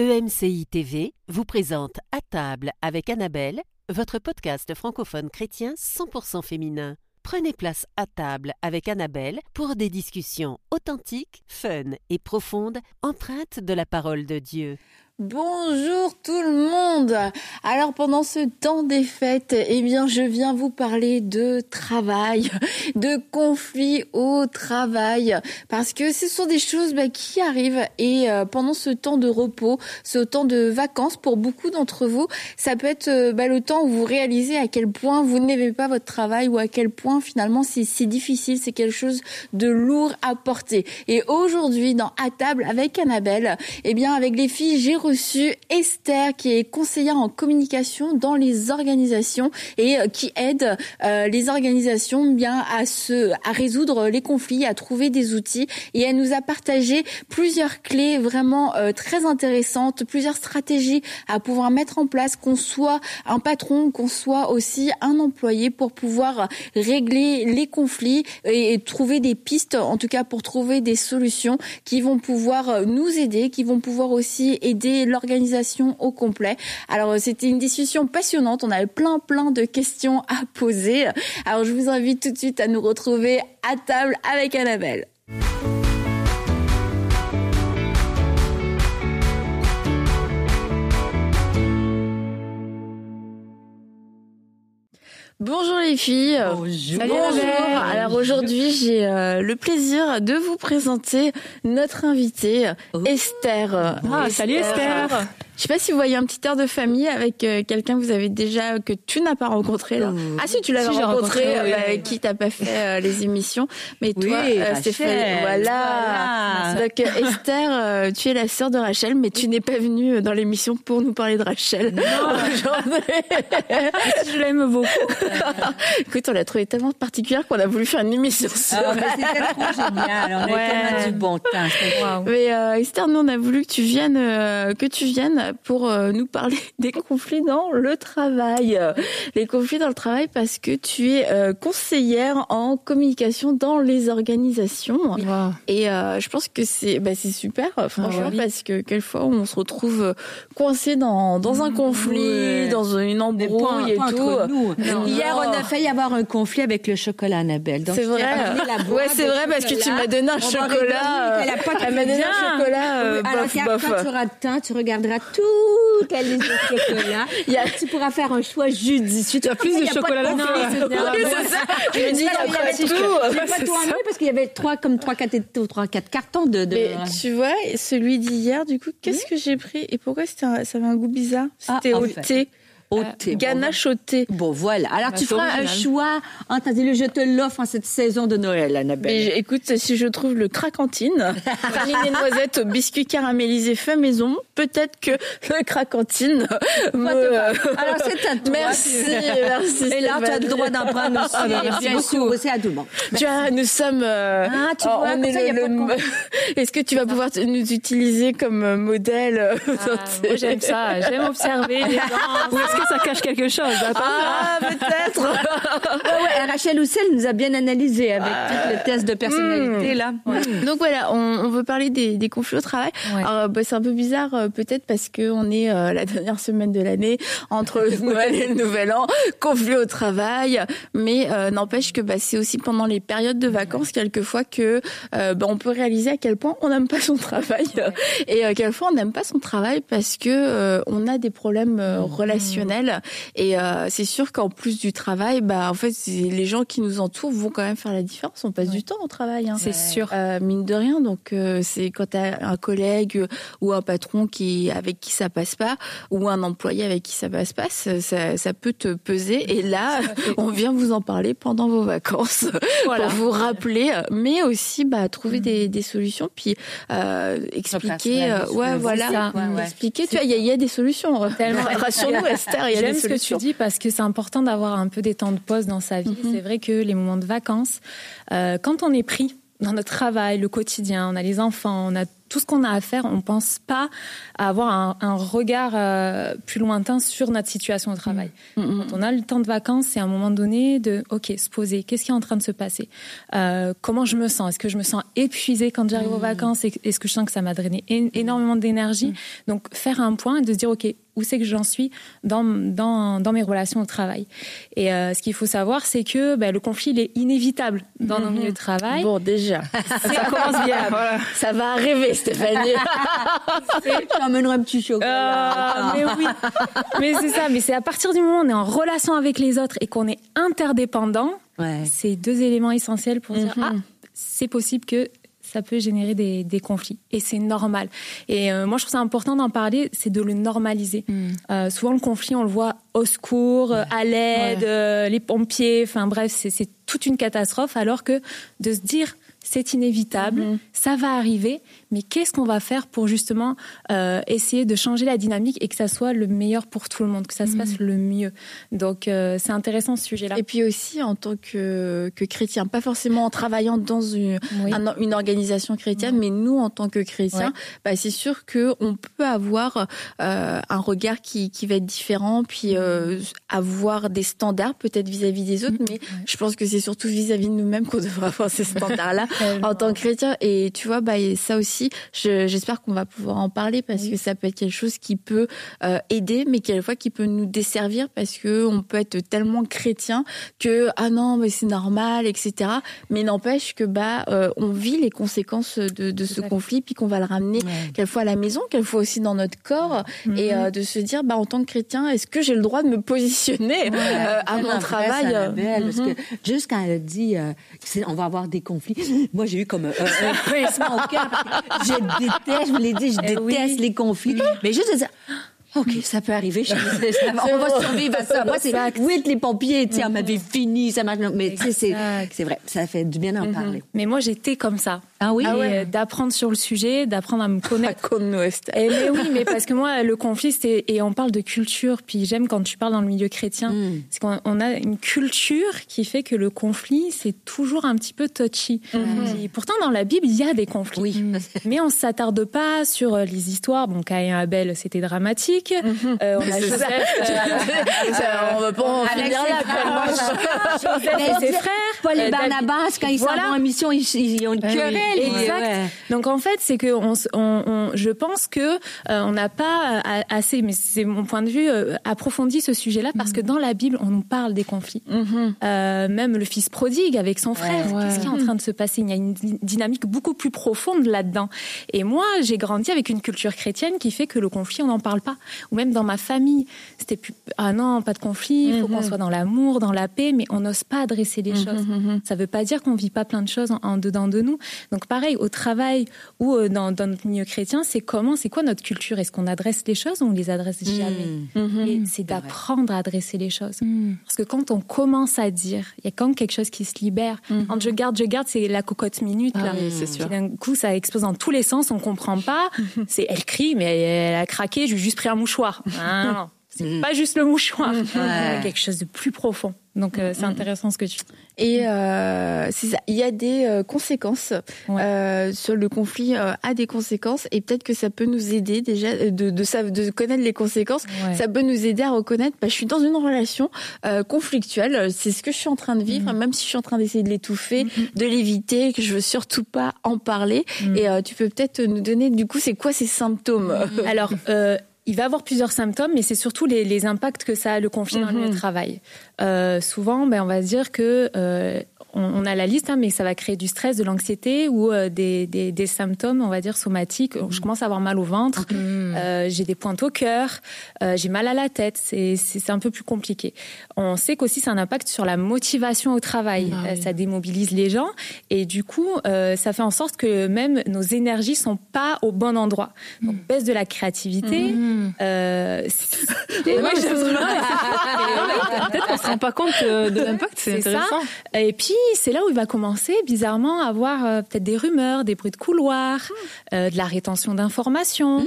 EMCI TV vous présente À table avec Annabelle, votre podcast francophone chrétien 100% féminin. Prenez place à table avec Annabelle pour des discussions authentiques, fun et profondes, empreintes de la parole de Dieu. Bonjour tout le monde. Alors pendant ce temps des fêtes, eh bien je viens vous parler de travail, de conflits au travail, parce que ce sont des choses bah, qui arrivent et euh, pendant ce temps de repos, ce temps de vacances pour beaucoup d'entre vous, ça peut être euh, bah, le temps où vous réalisez à quel point vous n'aimez pas votre travail ou à quel point finalement c'est difficile, c'est quelque chose de lourd à porter. Et aujourd'hui dans à table avec Annabelle, eh bien avec les filles j'ai reçu Esther, qui est conseillère en communication dans les organisations et euh, qui aide euh, les organisations bien à se, à résoudre les conflits, à trouver des outils. Et elle nous a partagé plusieurs clés vraiment euh, très intéressantes, plusieurs stratégies à pouvoir mettre en place, qu'on soit un patron, qu'on soit aussi un employé pour pouvoir régler les conflits et trouver des pistes, en tout cas pour trouver des solutions qui vont pouvoir nous aider, qui vont pouvoir aussi aider l'organisation au complet. Alors c'était une discussion passionnante, on avait plein plein de questions à poser. Alors je vous invite tout de suite à nous retrouver à table avec Annabelle. Bonjour les filles. Bonjour. Bonjour. Alors aujourd'hui, j'ai euh, le plaisir de vous présenter notre invitée, Oh. Esther. Ah, salut Esther. Je sais pas si vous voyez un petit air de famille avec euh, quelqu'un que vous avez déjà que tu n'as pas rencontré là. Ah si, tu l'avais Si, rencontré, rencontré, oui. euh, avec qui t'as pas fait euh, les émissions, mais Oui, toi, Rachel, Stéphanie, voilà. voilà. Donc Esther, tu es la sœur de Rachel, mais tu n'es pas venue dans l'émission pour nous parler de Rachel aujourd'hui. Je l'aime beaucoup. Écoute, on l'a trouvée tellement particulière qu'on a voulu faire une émission sur Ah, c'était trop génial. On Ouais. du bon temps. C'était- Mais euh, Esther, nous on a voulu que tu viennes, euh, que tu viennes pour euh, nous parler des conflits dans le travail. Les conflits dans le travail parce que tu es euh, conseillère en communication dans les organisations. Et euh, je pense que c'est bah, super, euh, franchement, oui. parce que quelquefois on se retrouve coincé dans dans un conflit, Ouais. dans une embrouille et tout. entre nous. Non. Hier, Non. on a failli avoir un conflit avec le chocolat Annabelle. C'est vrai. Ouais, c'est vrai parce que tu m'as donné un On chocolat. elle m'a donné un chocolat. euh, alors, bof, quand- bof. quand tu auras le temps, tu regarderas la liste de chocolat. Il y a- Tu pourras faire un choix judicieux. Tu as plus de chocolat là. C'est ça. Je dis, il y pas avait tout. J'ai pas tout emmené parce qu'il y avait trois, comme trois, quatre, trois, quatre cartons de, de... Mais tu vois, celui d'hier, du coup, qu'est-ce que j'ai pris et pourquoi c'était un- ça avait un goût bizarre? Ah, C'était au fait. thé, au thé. ganache au thé. Bon, voilà. Alors, Bah, tu c'est feras un choix. Entendez-le, je te l'offre en cette saison de Noël, Annabelle. Mais écoute, si je trouve le cracantine, praline et noisettes au biscuit caramélisé fait maison, peut-être que le cracantine me... Alors, c'est à toi. Merci, merci. Et là, tu as le droit d'en prendre aussi. Ah, merci bien sûr, aussi à tout le monde. Tu vois, nous sommes. euh, Ah, tu vois, on est ça, le- le- Est-ce que tu vas pouvoir nous utiliser comme euh, modèle euh, Ah, moi j'aime ça, j'aime observer les gens. Que ça cache quelque chose Attends. Ah, peut-être. Ouais, ouais, Rachel Houssel nous a bien analysé avec tout le test de personnalité, là. Donc voilà, on, on veut parler des, des conflits au travail. Alors bah, c'est un peu bizarre euh, peut-être parce que on est euh, la dernière semaine de l'année entre le Noël et le Nouvel An, conflit au travail. Mais euh, n'empêche que bah, c'est aussi pendant les périodes de vacances quelquefois que bah, on peut réaliser à quel point on n'aime pas son travail et euh, quelquefois on n'aime pas son travail parce que on a des problèmes euh, et euh, c'est sûr qu'en plus du travail, bah en fait les gens qui nous entourent vont quand même faire la différence. On passe du temps au travail. Hein. C'est sûr. Euh, mine de rien, donc euh, c'est quand t'as un collègue ou un patron qui avec qui ça passe pas ou un employé avec qui ça passe pas, ça, ça, ça peut te peser. Et là, on vient vous en parler pendant vos vacances Voilà. pour vous rappeler, mais aussi bah trouver des, des solutions, puis euh, expliquer. ouais, voilà, ça. Ouais, ouais. expliquer. Tu vois, il y, a- il y a des solutions. Tellement. Il y a des ce que tu dis parce que c'est important d'avoir un peu des temps de pause dans sa vie. Mhm. C'est vrai que les moments de vacances, euh, quand on est pris dans notre travail, le quotidien, on a les enfants, on a tout ce qu'on a à faire, on pense pas à avoir un, un regard euh, plus lointain sur notre situation au travail. Mm, mm, Quand on a le temps de vacances, c'est à un moment donné de, ok, se poser. Qu'est-ce qui est en train de se passer? Euh, Comment je me sens? Est-ce que je me sens épuisée quand j'arrive aux vacances? Est-ce que je sens que ça m'a drainé énormément d'énergie. Donc faire un point et de se dire, ok, où c'est que j'en suis dans, dans, dans mes relations au travail? Et euh, ce qu'il faut savoir, c'est que bah, le conflit il est inévitable dans nos milieux de travail. Bon, déjà, ça commence bien. Ça va arriver, Stéphanie. J'emmènerai un petit chocolat. Ah, mais oui, mais c'est ça. Mais c'est à partir du moment où on est en relation avec les autres et qu'on est interdépendant, Ouais. c'est deux éléments essentiels pour dire ah c'est possible que ça peut générer des, des conflits et c'est normal. Et euh, moi je trouve ça important d'en parler, c'est de le normaliser. Euh, souvent le conflit on le voit au secours, euh, à l'aide, euh, les pompiers, enfin bref c'est c'est toute une catastrophe alors que de se dire c'est inévitable, ça va arriver, mais qu'est-ce qu'on va faire pour justement euh, essayer de changer la dynamique et que ça soit le meilleur pour tout le monde, que ça se passe le mieux? Donc euh, c'est intéressant ce sujet-là. Et puis aussi en tant que, que chrétien, pas forcément en travaillant dans une, Oui. un- une organisation chrétienne, mais nous en tant que chrétiens, Ouais. bah, c'est sûr que on peut avoir euh, un regard qui, qui va être différent, puis euh, avoir des standards peut-être vis-à-vis des autres, mais je pense que c'est surtout vis-à-vis de nous-mêmes qu'on devrait avoir ces standards-là en tant que chrétien. Et tu vois, bah, ça aussi, je- j'espère qu'on va pouvoir en parler parce que ça peut être quelque chose qui peut euh, aider, mais quelquefois qui peut nous desservir parce que on peut être tellement chrétien que ah non mais c'est normal, etc. Mais n'empêche que bah euh, on vit les conséquences de, de ce conflit puis qu'on va le ramener quelquefois à la maison, quelquefois aussi dans notre corps et euh, de se dire bah en tant que chrétien est-ce que j'ai le droit de me positionner à mon travail parce que juste quand elle a dit on va avoir des conflits, moi j'ai eu comme un, un, un pincement au cœur. Je déteste, je vous l'ai dit, je Eh oui. déteste les conflits. Mais juste de dire. OK, ça peut arriver. va- on va survivre à ça. Moi, c'est oui, les pompiers, tu sais, on m'avait fini, ça marche. Mais tu sais, c'est, vrai, ça fait du bien d'en parler. Mais moi j'étais comme ça. Ah oui? Et, Ah euh, d'apprendre sur le sujet, d'apprendre à me connaître. comme nous Esther. Eh, mais oui, mais parce que moi, le conflit, c'est et on parle de culture. Puis j'aime quand tu parles dans le milieu chrétien, Mm. c'est qu'on on a une culture qui fait que le conflit, c'est toujours un petit peu touchy. Puis pourtant, dans la Bible, il y a des conflits. Oui. Mais on s'attarde pas sur euh, les histoires. Bon, Caïn et Abel, c'était dramatique. Euh, on a Joseph, euh, on va pas en finir ses là. Joseph et ses frères. Pas les Euh, Barnabas, quand ils Voilà. vont en mission, ils, ils ont une oui. querelle. Exact. Ouais. Donc en fait, c'est que on, s- on, on- je pense que on n'a pas assez, mais c'est mon point de vue, approfondi ce sujet-là parce que dans la Bible, on nous parle des conflits. Euh, même le fils prodigue avec son frère, qu'est-ce qui est en train de se passer? Il y a une dy- dynamique beaucoup plus profonde là-dedans. Et moi, j'ai grandi avec une culture chrétienne qui fait que le conflit, on n'en parle pas. Ou même dans ma famille, c'était plus ah non, pas de conflit, il faut qu'on soit dans l'amour, dans la paix, mais on n'ose pas adresser les choses. Ça veut pas dire qu'on vit pas plein de choses en, en dedans de nous. Donc pareil, au travail ou euh, dans, dans notre milieu chrétien, c'est comment, c'est quoi notre culture? Est-ce qu'on adresse les choses ou on les adresse jamais? Et c'est d'apprendre à adresser les choses. Parce que quand on commence à dire, il y a quand même quelque chose qui se libère. Quand je garde, je garde, c'est la cocotte minute. là. oui, c'est sûr. Puis d'un coup, ça explose dans tous les sens, on comprend pas. C'est, elle crie, mais elle, elle a craqué, je lui ai juste pris un mouchoir. Ah, non, non. C'est pas juste le mouchoir. Y a quelque chose de plus profond. Donc, euh, c'est intéressant ce que tu Et euh, c'est ça. Il y a des euh, conséquences Ouais. euh, sur le conflit. a des conséquences et peut-être que ça peut nous aider déjà de de, sa- de connaître les conséquences. Ouais. Ça peut nous aider à reconnaître. Bah, je suis dans une relation conflictuelle. C'est ce que je suis en train de vivre, même si je suis en train d'essayer de l'étouffer, de l'éviter, que je veux surtout pas en parler. Et tu peux peut-être nous donner du coup c'est quoi ces symptômes? Alors, il va avoir plusieurs symptômes, mais c'est surtout les, les impacts que ça a le conflit dans le milieu de travail. Euh, souvent, ben, on va se dire que euh, on, on a la liste, hein, mais ça va créer du stress, de l'anxiété ou euh, des, des, des symptômes, on va dire somatiques. Je commence à avoir mal au ventre, euh, j'ai des pointes au cœur, euh, j'ai mal à la tête. C'est un peu plus compliqué. On sait qu'aussi c'est un impact sur la motivation au travail. Euh, Ça démobilise les gens et du coup, ça fait en sorte que même nos énergies sont pas au bon endroit. Donc baisse de la créativité. Peut-être qu'on se rend pas compte de l'impact, c'est c'est ça. intéressant. Et puis, c'est là où il va commencer, bizarrement, à avoir euh, peut-être des rumeurs, des bruits de couloir, euh, de la rétention d'informations,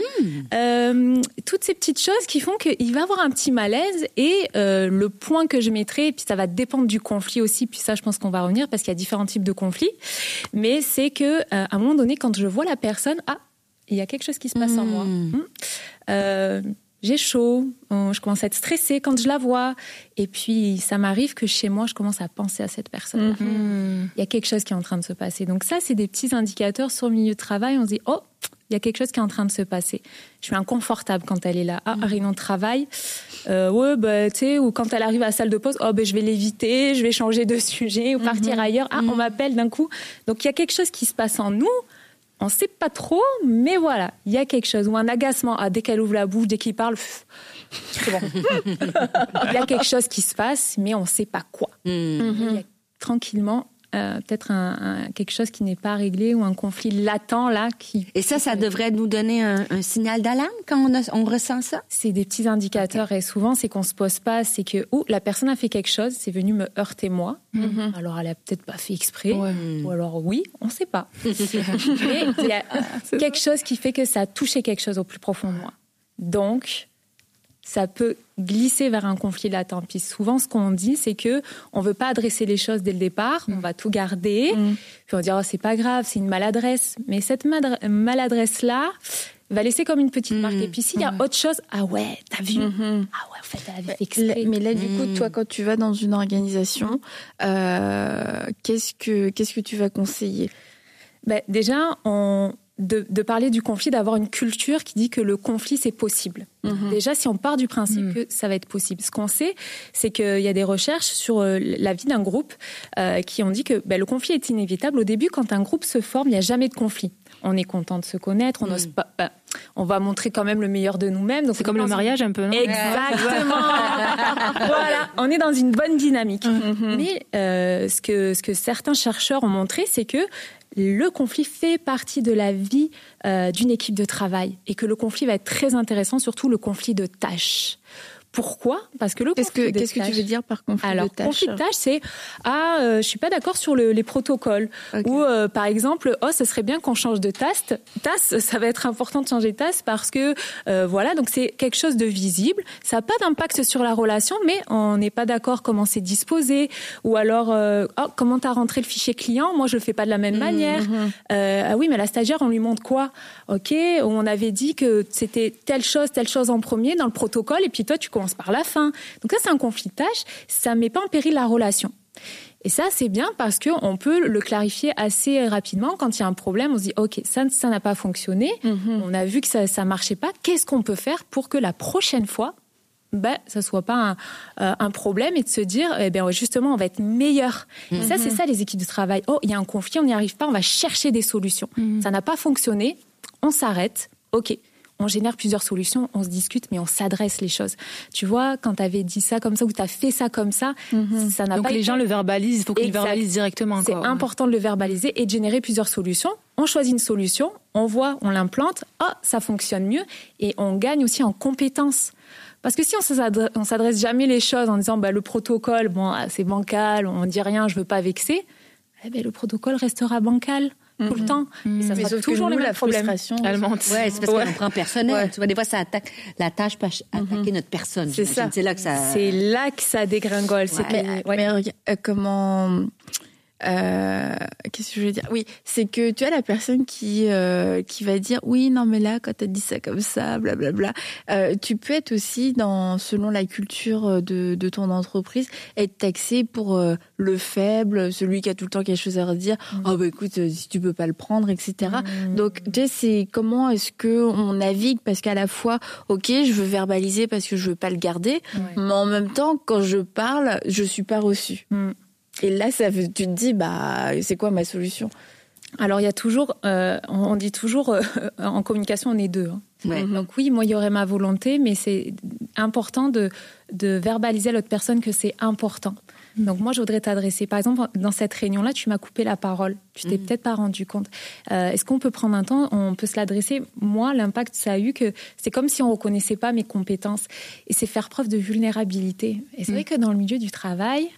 euh, toutes ces petites choses qui font qu'il va avoir un petit malaise. Et le point que je mettrai, et puis ça va dépendre du conflit aussi, puis ça, je pense qu'on va revenir parce qu'il y a différents types de conflits. Mais c'est que à un moment donné, quand je vois la personne, ah, il y a quelque chose qui se passe en moi. Hmm. Hmm. Euh, j'ai chaud, euh, je commence à être stressée quand je la vois. Et puis, ça m'arrive que chez moi, je commence à penser à cette personne. Hmm. Il y a quelque chose qui est en train de se passer. Donc ça, c'est des petits indicateurs sur le milieu de travail. On se dit, oh, il y a quelque chose qui est en train de se passer. Je suis inconfortable quand elle est là. Ah, réunion de travail. Euh, ouais, bah, tu sais, ou quand elle arrive à la salle de pause, oh, ben, je vais l'éviter, je vais changer de sujet ou partir ailleurs. Ah, on m'appelle d'un coup. Donc, il y a quelque chose qui se passe en nous. On sait pas trop, mais voilà, il y a quelque chose. Ou un agacement. Ah, dès qu'elle ouvre la bouche, dès qu'il parle, c'est bon. il y a quelque chose qui se passe, mais on sait pas quoi. Hmm. Il y a tranquillement euh, peut-être un, un- quelque chose qui n'est pas réglé ou un conflit latent là qui Et ça, ça devrait nous donner un, un signal d'alarme quand on, a- on ressent ça? c'est des petits indicateurs et souvent c'est qu'on se pose pas c'est que oh la personne a fait quelque chose c'est venu me heurter moi. Alors elle a peut-être pas fait exprès. Ou alors oui on sait pas. Mais il y a quelque chose qui fait que ça a touché quelque chose au plus profond de moi. Donc ça peut glisser vers un conflit latent. Puis souvent, ce qu'on dit, c'est que on veut pas adresser les choses dès le départ, on va tout garder, puis on va dire oh, c'est pas grave, c'est une maladresse. Mais cette madre- maladresse-là va laisser comme une petite marque. Et puis s'il y a autre chose, ah ouais, t'as vu Ah ouais, en fait, elle avait fait exprès. Là- mais là, du coup, toi, quand tu vas dans une organisation, euh, qu'est-ce que qu'est-ce que tu vas conseiller? Ben, déjà, on, de, de parler du conflit, d'avoir une culture qui dit que le conflit, c'est possible. Déjà, si on part du principe que ça va être possible. Ce qu'on sait, c'est qu'il y a des recherches sur euh, la vie d'un groupe euh, qui ont dit que ben, le conflit est inévitable. Au début, quand un groupe se forme, il n'y a jamais de conflit. On est content de se connaître, on n'ose pas... ben, on va montrer quand même le meilleur de nous-mêmes. Donc C'est comme le mariage un peu, non? Exactement. voilà, on est dans une bonne dynamique. Mais euh, ce que ce que certains chercheurs ont montré, c'est que le conflit fait partie de la vie euh, d'une équipe de travail et que le conflit va être très intéressant, surtout le conflit de tâches. Pourquoi? Parce que le Qu'est-ce que qu'est-ce que tu veux dire par conflit alors, de tâches conflit de tâches, c'est ah, euh, je suis pas d'accord sur le- les protocoles. Ou euh, par exemple, oh, ce serait bien qu'on change de tasse. Tasse, ça va être important de changer de tasse parce que euh, voilà, donc c'est quelque chose de visible. Ça n'a pas d'impact sur la relation, mais on n'est pas d'accord comment c'est disposé. Ou alors, euh, oh, comment t'as rentré le fichier client? Moi, je le fais pas de la même manière. Euh, ah oui, mais la stagiaire, on lui montre quoi? Ok, on avait dit que c'était telle chose, telle chose en premier dans le protocole, et puis toi, tu par la fin. Donc ça, c'est un conflit de tâches. Ça met pas en péril la relation. Et ça, c'est bien parce qu'on peut le clarifier assez rapidement. Quand il y a un problème, on se dit, OK, ça, ça n'a pas fonctionné. On a vu que ça, ça marchait pas. Qu'est-ce qu'on peut faire pour que la prochaine fois, ben, ça soit pas un, euh, un problème et de se dire, eh bien, justement, on va être meilleur. Et ça, c'est ça, les équipes de travail. Oh, il y a un conflit, on n'y arrive pas, on va chercher des solutions. Ça n'a pas fonctionné, on s'arrête. OK. On génère plusieurs solutions, on se discute, mais on s'adresse les choses. Tu vois, quand tu avais dit ça comme ça ou tu as fait ça comme ça, ça n'a Donc pas les été- gens le verbalisent, il faut qu'ils le verbalisent directement. c'est important de le verbaliser et de générer plusieurs solutions. On choisit une solution, on voit, on l'implante, ah, ça fonctionne mieux et on gagne aussi en compétences. Parce que si on s'adresse, jamais les choses en disant bah, le protocole, bon, ah, c'est bancal, on dit rien, je veux pas vexer, eh ben, le protocole restera bancal tout le temps. Et ça Mais sera toujours nous, les la mêmes problèmes. frustration. Ouais, c'est parce qu'on prend personnel. Tu vois, des fois, ça attaque, la tâche peut attaquer notre personne. C'est ça. C'est là que ça. C'est là que ça dégringole. C'est Ouais. que- Mais, ouais. mais regarde, euh, comment euh, qu'est-ce que je veux dire? Oui, c'est que tu as la personne qui euh, qui va dire oui non mais là quand t'as dit ça comme ça blablabla. Euh, tu peux être aussi dans selon la culture de de ton entreprise être taxé pour euh, le faible, celui qui a tout le temps quelque chose à redire. Oh bah écoute euh, si tu peux pas le prendre etc. Donc tu sais c'est comment est-ce que on navigue? Parce qu'à la fois ok je veux verbaliser parce que je veux pas le garder, mais en même temps quand je parle je suis pas reçue. Mm. Et là, ça, tu te dis, bah, c'est quoi ma solution? Alors il y a toujours, euh, on on dit toujours euh, en communication on est deux. hein. Ouais. Donc oui, moi, il y aurait ma volonté, mais c'est important de, de verbaliser à l'autre personne que c'est important. Donc moi, je voudrais t'adresser. Par exemple, dans cette réunion-là, tu m'as coupé la parole. Tu t'es peut-être pas rendu compte. Euh, Est-ce qu'on peut prendre un temps? On peut se l'adresser. Moi, l'impact ça a eu que c'est comme si on reconnaissait pas mes compétences. Et c'est faire preuve de vulnérabilité. Et c'est vrai que dans le milieu du travail,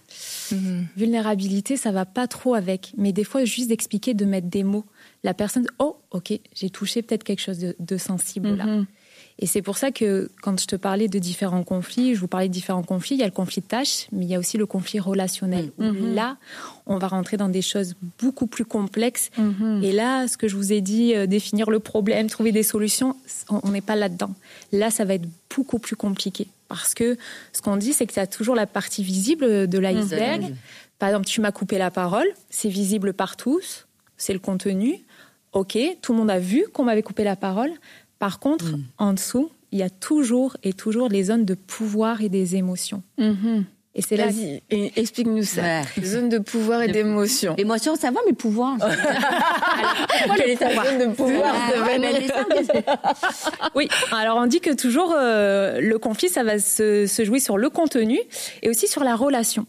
vulnérabilité, ça va pas trop avec. Mais des fois, juste d'expliquer, de mettre des mots. La personne, oh, ok, j'ai touché peut-être quelque chose de, de sensible là. Et c'est pour ça que quand je te parlais de différents conflits, je vous parlais de différents conflits, il y a le conflit de tâches, mais il y a aussi le conflit relationnel. Où Là, on va rentrer dans des choses beaucoup plus complexes. Et là, ce que je vous ai dit, euh, définir le problème, trouver des solutions, on n'est pas là-dedans. Là, ça va être beaucoup plus compliqué. Parce que ce qu'on dit, c'est qu'il y a toujours la partie visible de l'iceberg. Par exemple, tu m'as coupé la parole, c'est visible par tous, c'est le contenu. Ok, tout le monde a vu qu'on m'avait coupé la parole. Par contre, en dessous, il y a toujours et toujours les zones de pouvoir et des émotions. Et c'est là. Vas-y, et- explique-nous ça. Ouais. Zone de pouvoir et d'émotion. L'émotion, ça va, mais pouvoir. Quelle est ta zone de pouvoir Ah, ouais, les Oui, alors on dit que toujours euh, le conflit, ça va se, se jouer sur le contenu et aussi sur la relation.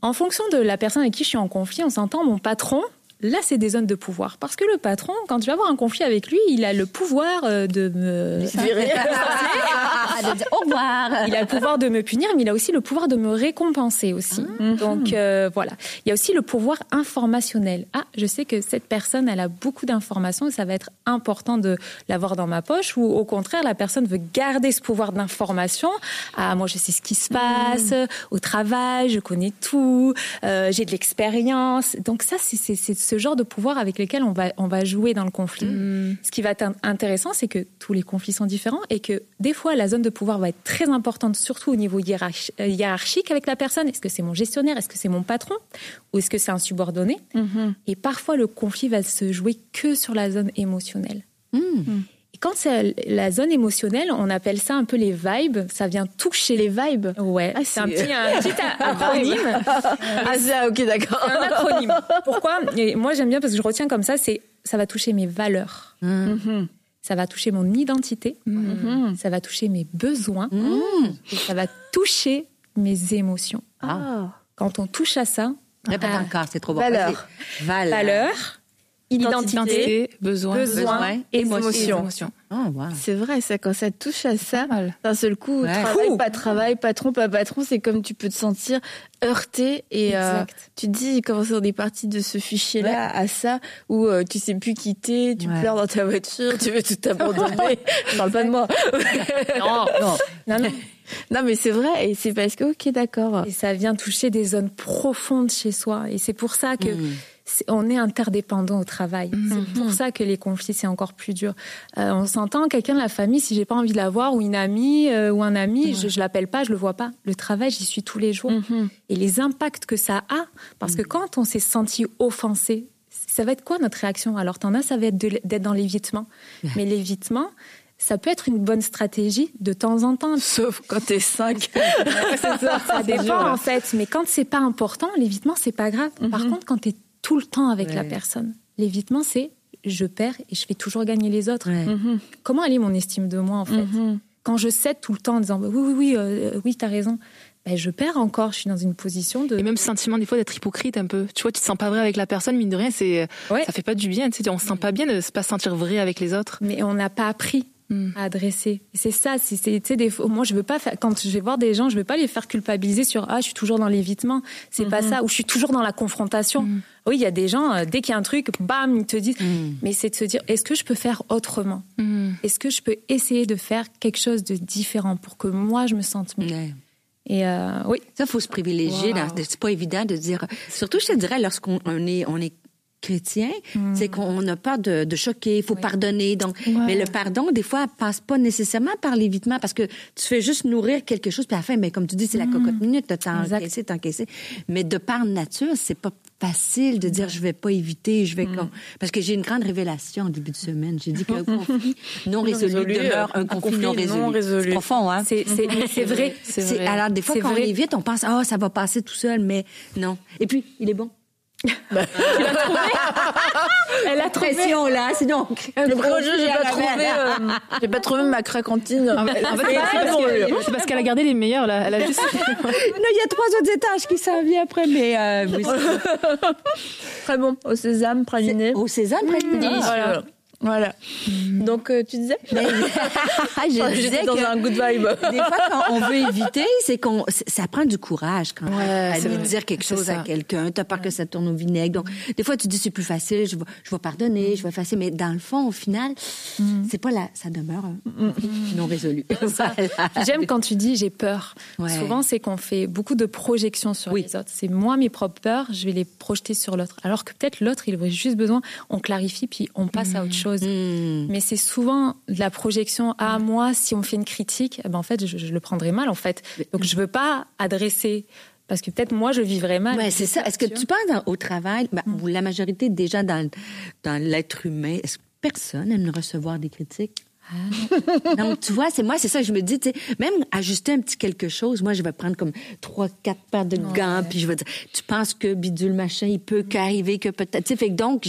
En fonction de la personne avec qui je suis en conflit, on s'entend, mon patron, là c'est des zones de pouvoir. Parce que le patron, quand tu vas avoir un conflit avec lui, il a le pouvoir euh, de me... de dire au revoir. Il a le pouvoir de me punir, mais il a aussi le pouvoir de me récompenser aussi. Donc euh, voilà. Il y a aussi le pouvoir informationnel. Ah, je sais que cette personne, elle a beaucoup d'informations et ça va être important de l'avoir dans ma poche. Ou au contraire, la personne veut garder ce pouvoir d'information. Ah, moi, je sais ce qui se passe au travail, je connais tout, euh, j'ai de l'expérience. Donc ça, c'est ce genre de pouvoir avec lesquels on va on va jouer dans le conflit. Ce qui va être in- intéressant, c'est que tous les conflits sont différents et que des fois, la zone de pouvoir va être très importante, surtout au niveau hiérarchi- euh, hiérarchique avec la personne. Est-ce que c'est mon gestionnaire? Est-ce que c'est mon patron? Ou est-ce que c'est un subordonné? Et parfois, le conflit va se jouer que sur la zone émotionnelle. Et quand c'est la zone émotionnelle, on appelle ça un peu les vibes. Ça vient toucher Les vibes Ouais, Ah, c'est un petit, un petit acronyme. Ah, ça, ok, d'accord. C'est un acronyme. Pourquoi? Et Moi, j'aime bien parce que je retiens comme ça, c'est ça va toucher mes valeurs. Ça va toucher mon identité. Ça va toucher mes besoins. Et ça va toucher mes émotions. Ah. Quand on touche à ça, Répète ah, encore, c'est trop bon. Valeur. Valeur. valeur, identité, Identité, besoin, besoin, et émotion. émotion. Oh, wow. C'est vrai, ça, quand ça touche à ça, d'un seul coup, Ouais. travail, Fou. pas travail, patron, pas patron, c'est comme tu peux te sentir heurté et euh, tu te dis comment on est parti de ce fichier-là à ça où euh, tu sais plus quitter, tu Ouais. pleures dans ta voiture, tu veux tout abandonner. Je parle pas de moi. Non, Non. non, non. non, mais c'est vrai et c'est parce que ok, d'accord. Et ça vient toucher des zones profondes chez soi. Et c'est pour ça que Mm. On est interdépendant au travail. C'est pour ça que les conflits, c'est encore plus dur. Euh, on s'entend, quelqu'un de la famille, si j'ai pas envie de la voir, ou une amie, euh, ou un ami, je, je l'appelle pas, je le vois pas. Le travail, j'y suis tous les jours. Et les impacts que ça a, parce que quand on s'est senti offensé, ça va être quoi notre réaction? Alors, t'en as, ça va être d'être dans l'évitement. Mais l'évitement, ça peut être une bonne stratégie de temps en temps. Sauf quand t'es 5. Ça dépend en fait, mais quand c'est pas important, l'évitement c'est pas grave. Par contre, quand tu es tout le temps avec la personne, l'évitement c'est je perds et je fais toujours gagner les autres. Ouais. Comment elle est mon estime de moi en fait? Quand je cède tout le temps en disant oui oui oui euh, oui t'as raison, ben, je perds encore. Je suis dans une position de Et même ce sentiment des fois d'être hypocrite un peu. Tu vois, tu te sens pas vrai avec la personne, mine de rien, c'est Ouais. ça fait pas du bien. Tu sais, on se sent pas bien de se pas sentir vrai avec les autres. mais on n'a pas appris Mm. à adresser. C'est ça, c'est c'est- tu sais des fois, moi je veux pas faire quand je vais voir des gens, je veux pas les faire culpabiliser sur ah je suis toujours dans l'évitement, c'est pas ça ou je suis toujours dans la confrontation. Oui, il y a des gens euh, dès qu'il y a un truc, bam, ils te disent mais c'est de se dire est-ce que je peux faire autrement? Mm. Est-ce que je peux essayer de faire quelque chose de différent pour que moi je me sente mieux? Et euh, oui, Ça, faut se privilégier. dans- C'est pas évident de dire. Surtout, je te dirais, lorsqu'on on est, on est chrétien, c'est qu'on a peur de, de choquer, il faut pardonner. Donc, mais le pardon, des fois, passe pas nécessairement par l'évitement parce que tu fais juste nourrir quelque chose, puis à la fin, mais comme tu dis, c'est la cocotte minute, t'as encaissé, t'as encaissé. Mais de par nature, c'est pas facile de dire je vais pas éviter, je vais comme parce que j'ai une grande révélation au début de semaine. J'ai dit qu'un conflit non résolu, résolu, demeure un conflit, non résolu. C'est profond, hein? c'est c'est mais c'est vrai. Vrai. alors, des fois, quand vrai. on évite, on pense, ah, ça va passer tout seul, mais non. Et puis, il est bon. Elle a trouvé. Pression, là, sinon. Le jeu, j'ai pas trouvé, euh, j'ai pas trouvé ma craquantine. En fait, en fait, c'est parce qu'elle- a gardé les meilleurs là. Elle a juste. Non, il y a trois autres étages qui s'en viennent après, mais euh, oui, Très bon, au sésame, praliné. au sésame, près de Voilà. Voilà. Donc, euh, tu disais je disais dans que un good vibe. des fois, quand on veut éviter, c'est qu'on, ça prend du courage quand Ouais, à c'est lui vrai. dire quelque chose à quelqu'un. T'as peur que ça tourne au vinaigre. Donc, des fois, tu dis c'est plus facile, je vais, je vais pardonner, je vais effacer. Mais dans le fond, au final, c'est pas là, ça demeure conflit non résolu. Voilà. J'aime quand tu dis j'ai peur. Ouais. Souvent, c'est qu'on fait beaucoup de projections sur Oui. les autres. C'est moi mes propres peurs, je vais les projeter sur l'autre. Alors que peut-être l'autre, il aurait juste besoin, on clarifie puis on passe à autre chose. Hmm. Mais c'est souvent de la projection à moi. Si on fait une critique, eh ben en fait, je, je le prendrai mal en fait. Donc je veux pas adresser parce que peut-être moi je vivrais mal. Ouais, c'est ça. Est-ce que tu penses au travail, ben, ou la majorité déjà dans, dans l'être humain, est-ce que personne aime recevoir des critiques? Donc, tu vois, c'est moi, c'est ça que je me dis, tu sais, même ajuster un petit quelque chose, moi, je vais prendre comme trois, quatre paires de gants, puis je vais dire, tu penses que bidule machin, il peut qu'arriver que peut-être, tu sais, fait que donc,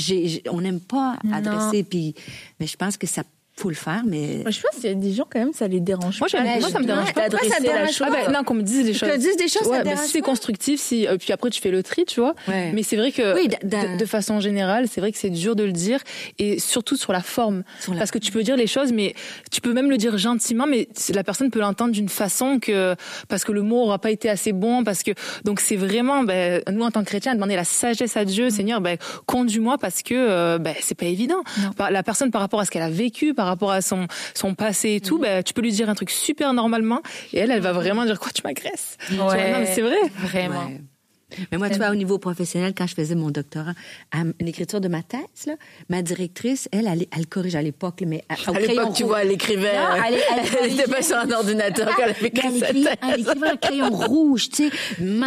on n'aime pas adresser, puis, mais je pense que ça faut le faire, mais. Moi, je pense qu'il y a des gens, quand même, ça les dérange Moi, pas. moi, ça me dérange pas. Pourquoi ça dérange chose. Ah pas ben, non, qu'on me dise des choses. te dise des choses, ça ouais, te mais dérange si c'est pas? constructif, si, euh, puis après tu fais le tri, tu vois. Ouais. Mais c'est vrai que Oui, de, de façon générale, c'est vrai que c'est dur de le dire et surtout sur la forme. Sur la- Parce que tu peux dire les choses, mais tu peux même le dire gentiment, mais la personne peut l'entendre d'une façon que parce que le mot aura pas été assez bon, parce que donc c'est vraiment ben, nous en tant que chrétiens demander la sagesse à Dieu, Seigneur, ben conduis-moi parce que ben c'est pas évident. La personne par rapport à ce qu'elle a vécu, par rapport à son son passé et tout, ben tu peux lui dire un truc super normalement et elle elle va vraiment dire quoi tu m'agresses? Ouais. non, mais c'est vrai. Vraiment. Ouais. Mais moi, tu vois, au niveau professionnel, quand je faisais mon doctorat, à l'écriture de ma thèse, là, ma directrice, elle, elle, elle corrige à l'époque, mais à, au À crayon l'époque, tu vois, elle écrivait. Non, elle- elle était pas sur un ordinateur quand elle elle sa thèse. elle écrivait un crayon rouge, tu sais.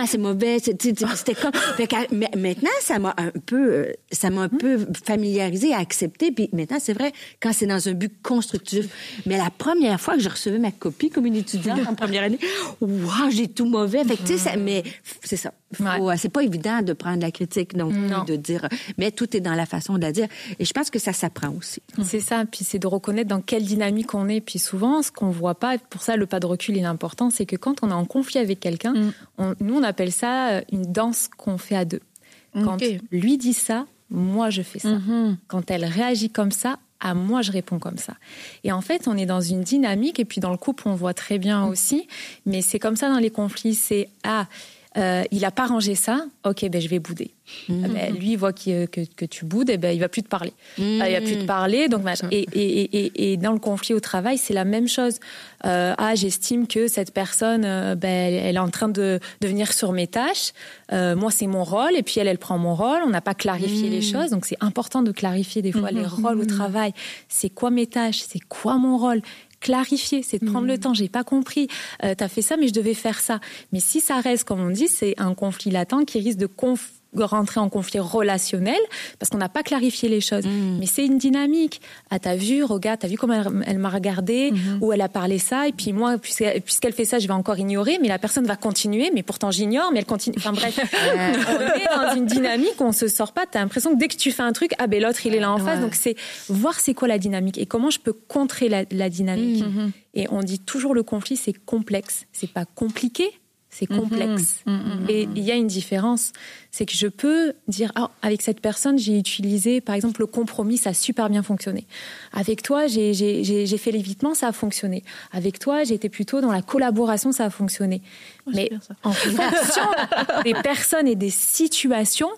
C'est mauvais, c'est- tu sais, c'était comme. Fait qu'elle- mais maintenant, ça m'a un peu, euh, ça m'a un peu familiarisé à accepter. Puis maintenant, c'est vrai, quand c'est dans un but constructif. Mais la première fois que je recevais ma copie comme une étudiante en première année, waouh, j'ai tout mauvais. Fait que, tu sais, ça- mais c'est ça. Faut- C'est pas évident de prendre la critique non de dire. Mais tout est dans la façon de la dire. Et je pense que ça s'apprend aussi. C'est ça, puis c'est de reconnaître dans quelle dynamique on est. Puis souvent, ce qu'on voit pas, pour ça le pas de recul il est important, c'est que quand on est en conflit avec quelqu'un, on- nous on appelle ça euh, une danse qu'on fait à deux. Quand Ok. lui dit ça, moi je fais ça. Quand elle réagit comme ça, à moi je réponds comme ça. Et en fait, on est dans une dynamique, et puis dans le couple on voit très bien aussi, mais c'est comme ça dans les conflits, c'est ah. Euh, il a pas rangé ça, ok, ben je vais bouder. Ah ben, lui, il voit qu'il- que, que tu boudes, et ben il va plus te parler. Ah, il va plus te parler, donc machin. Et, et, et, dans le conflit au travail, c'est la même chose. Euh, ah, j'estime que cette personne, euh, ben, elle, est en train de, de venir sur mes tâches. Euh, moi, c'est mon rôle, et puis elle, elle prend mon rôle. On n'a pas clarifié les choses, donc c'est important de clarifier des fois les rôles au travail. C'est quoi mes tâches? C'est quoi mon rôle? Clarifier, c'est de prendre le temps. J'ai pas compris. Euh, T'as fait ça, mais je devais faire ça. Mais si ça reste, comme on dit, c'est un conflit latent qui risque de conf- rentrer en conflit relationnel parce qu'on n'a pas clarifié les choses. Mais c'est une dynamique. Ah, t'as vu, regarde, t'as vu comment elle, elle m'a regardé ou elle a parlé ça et puis moi, puisqu'elle puisqu'elle fait ça, je vais encore ignorer, mais la personne va continuer, mais pourtant j'ignore, mais elle continue. Enfin bref, on est dans une dynamique où on se sort pas. T'as l'impression que dès que tu fais un truc, ah ben l'autre il est là en face. Donc c'est voir c'est quoi la dynamique et comment je peux contrer la, la dynamique. Et on dit toujours le conflit c'est complexe, c'est pas compliqué. C'est complexe. Et il y a une différence. C'est que je peux dire, ah, avec cette personne, j'ai utilisé, par exemple, le compromis, ça a super bien fonctionné. Avec toi, j'ai- j'ai j'ai- j'ai fait l'évitement, ça a fonctionné. Avec toi, j'ai été plutôt dans la collaboration, ça a fonctionné. Mais en fonction des personnes et des situations,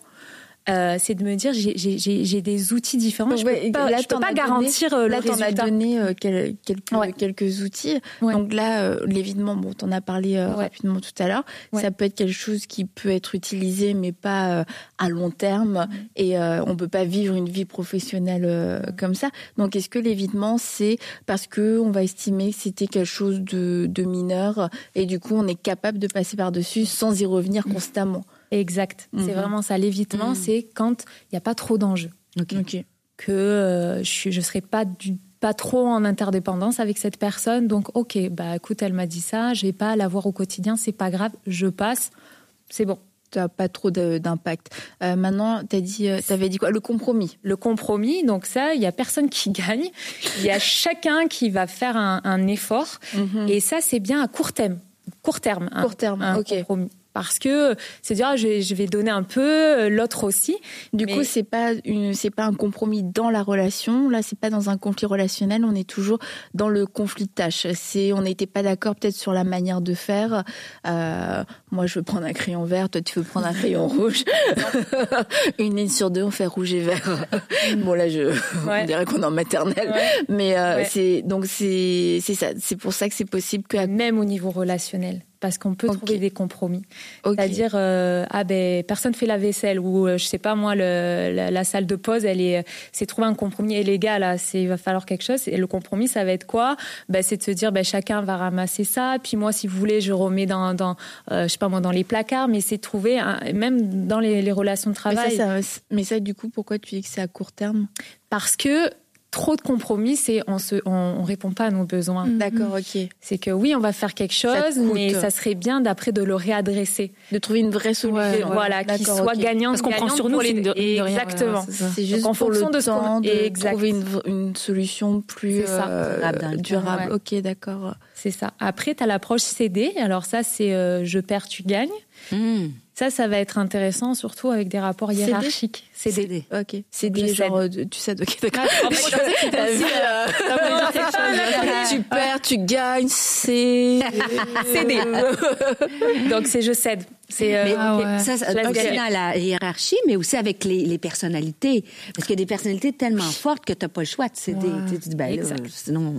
euh, c'est de me dire, j'ai- des outils différents. Donc, je ouais, peux pas, là, je peux pas garantir donné, euh, là, le t'en as résultat. donné euh, quel- quelques, Ouais. quelques outils. Ouais. Donc là, euh, l'évitement, bon, t'en as parlé rapidement tout à l'heure. Ça peut être quelque chose qui peut être utilisé, mais pas à long terme. Et on peut pas vivre une vie professionnelle comme ça. Donc, est-ce que l'évitement, c'est parce que on va estimer que c'était quelque chose de, de mineur et du coup, on est capable de passer par-dessus sans y revenir constamment? Exact. C'est vraiment ça. L'évitement, c'est quand il n'y a pas trop d'enjeux. Ok. que euh, je ne serai pas du pas trop en interdépendance avec cette personne donc ok bah écoute elle m'a dit ça je vais pas la voir au quotidien c'est pas grave je passe c'est bon Tu n'as pas trop d'impact. Euh, maintenant, tu dit, euh, avais dit quoi? Le compromis. le compromis donc ça il y a personne qui gagne il y a chacun qui va faire un, un effort et ça c'est bien à court terme court terme un- Court terme, un ok. compromis parce que c'est dire ah, je, vais, je vais donner un peu, l'autre aussi. Du Mais- coup, c'est pas une, c'est pas un compromis dans la relation. Là, c'est pas dans un conflit relationnel. On est toujours dans le conflit de tâches. C'est, on n'était pas d'accord peut-être sur la manière de faire. Euh, moi, je veux prendre un crayon vert. Toi, tu veux prendre un crayon rouge. une ligne sur deux, on fait rouge et vert. bon, là, je, Ouais. on dirait qu'on est en maternelle. Mais euh, Ouais. c'est donc c'est c'est ça. C'est pour ça que c'est possible que. même au niveau relationnel, parce qu'on peut Ok. trouver des compromis. C'est-à-dire, euh, ah ben personne fait la vaisselle ou euh, je sais pas moi, le, la, la salle de pause, elle est, c'est trouver un compromis. Et les gars là, c'est il va falloir quelque chose. Et le compromis, ça va être quoi? Ben c'est de se dire, ben chacun va ramasser ça. Puis moi, si vous voulez, je remets dans, dans euh, je sais pas moi, dans les placards. Mais c'est trouver, un- même dans les, les relations de Mais travail, ça, ça- mais ça, du coup, pourquoi tu dis que c'est à court terme? Parce que trop de compromis, c'est on se, on, on répond pas à nos besoins. D'accord, ok. C'est que oui, on va faire quelque chose, mais ça serait bien d'après de le réadresser. De trouver une vraie solution. Voilà, qui D'accord, soit ok. gagnant, Parce qu'on prend sur nous, les de- rien, Exactement. ouais, c'est juste en pour fonction le de ce temps de Exact. trouver une, une solution plus euh, Durable temps, durable. ouais. Ok, d'accord. C'est ça. Après, tu as l'approche CD. Alors ça, c'est euh, je perds, tu gagnes. Hmm. Ça, ça va être intéressant, surtout avec des rapports CD? hiérarchiques. CD. CD. Ok. C'est Je des cède. genre, euh, tu sais, ok, d'accord. Euh, tu perds, tu gagnes, c'est CD. Donc c'est je cède. C'est euh, Mais Ah ouais. ça, ça dans la hiérarchie, mais aussi avec les, les personnalités. Parce qu'il y a des personnalités tellement fortes que tu n'as pas le choix de céder. Tu sais, Tu dis, ben là, Exact. sinon,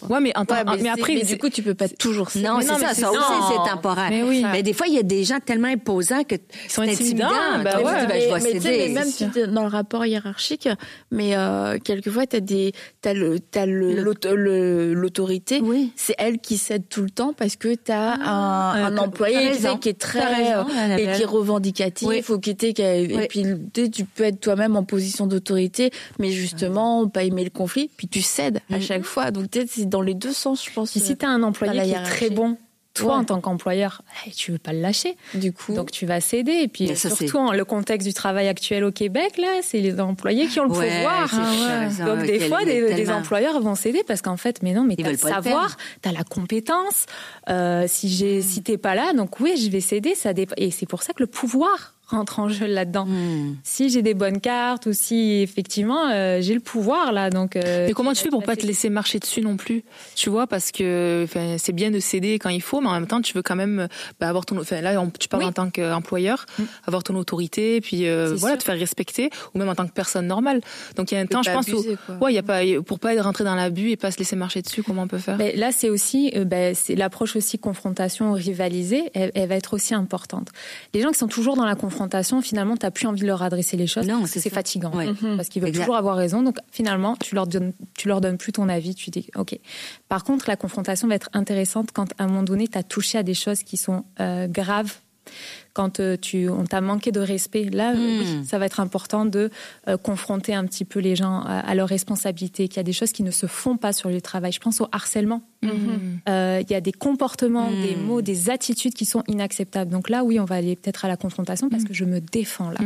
pas. Ouais, mais, en Ouais, mais, après, mais du coup, tu peux pas toujours ça. Non, c'est ça ça. aussi, c'est temporaire. Mais oui. Mais des fois, il y a des gens tellement imposants que sont c'est intimidants, intimidant. bah Tu dis, ben, je vais mais, tu sais, céder. mais même si t'es dans le rapport hiérarchique, mais euh, quelquefois t'as des, t'as le, t'as le, Le- l'auto- le- l'autorité. Oui. C'est elle qui cède tout le temps parce que t'as un, ouais, un employé tu qui est très raison, euh, et qui est revendicatif, Oui. ou qui était, qui a- et puis tu sais, tu peux être toi-même en position d'autorité, mais justement pas aimer le conflit, puis tu cèdes à Mhm. chaque fois. Donc peut-être c'est dans les deux sens, je pense. Puis si tu as un employé qui est très bon, toi Ouais. en tant qu'employeur, tu veux pas le lâcher. du coup, Donc tu vas céder. Et puis ça, surtout en le contexte du travail actuel au Québec, là, c'est les employés qui ont le Ouais, pouvoir. c'est ça, Donc ouais, des fois, des, employeurs vont céder parce qu'en fait, mais non, mais t'as le savoir, t'as la compétence. Euh, si j'ai, si t'es pas là, donc oui, je vais céder. Ça dép- et c'est pour ça que le pouvoir rentre en jeu là-dedans. Hmm. Si j'ai des bonnes cartes ou si effectivement euh, j'ai le pouvoir là, donc. euh, Mais comment tu fais pour pas te laisser marcher dessus non plus Tu vois, parce que c'est bien de céder quand il faut, mais en même temps, tu veux quand même bah, avoir ton. Là, on- tu parles Oui. en tant qu'employeur, avoir ton autorité, puis euh, voilà, sûr. te faire respecter, ou même en tant que personne normale. Donc il y a un temps, je pense, où, abuser, quoi. ouais, il y a pas pour pas être rentré dans l'abus et pas se laisser marcher dessus. Comment on peut faire? Mais là, c'est aussi, euh, ben, c'est l'approche aussi confrontation rivalisée, elle, elle va être aussi importante. Les gens qui sont toujours dans la confrontation, finalement, t'as plus envie de leur adresser les choses. Non, c'est fatigant. Ouais. Parce qu'ils veulent Exact. toujours avoir raison. Donc, finalement, tu leur donnes, tu leur donnes plus ton avis. Tu dis, OK. Par contre, la confrontation va être intéressante quand, à un moment donné, tu as touché à des choses qui sont euh, graves. Quand euh, tu, on t'a manqué de respect, là, Hmm. oui, ça va être important de euh, confronter un petit peu les gens à, à leurs responsabilités, qu'il y a des choses qui ne se font pas sur le travail. Je pense au harcèlement. Euh, Il y a des comportements, Hmm. des mots, des attitudes qui sont inacceptables. Donc là, oui, on va aller peut-être à la confrontation parce que je me défends là.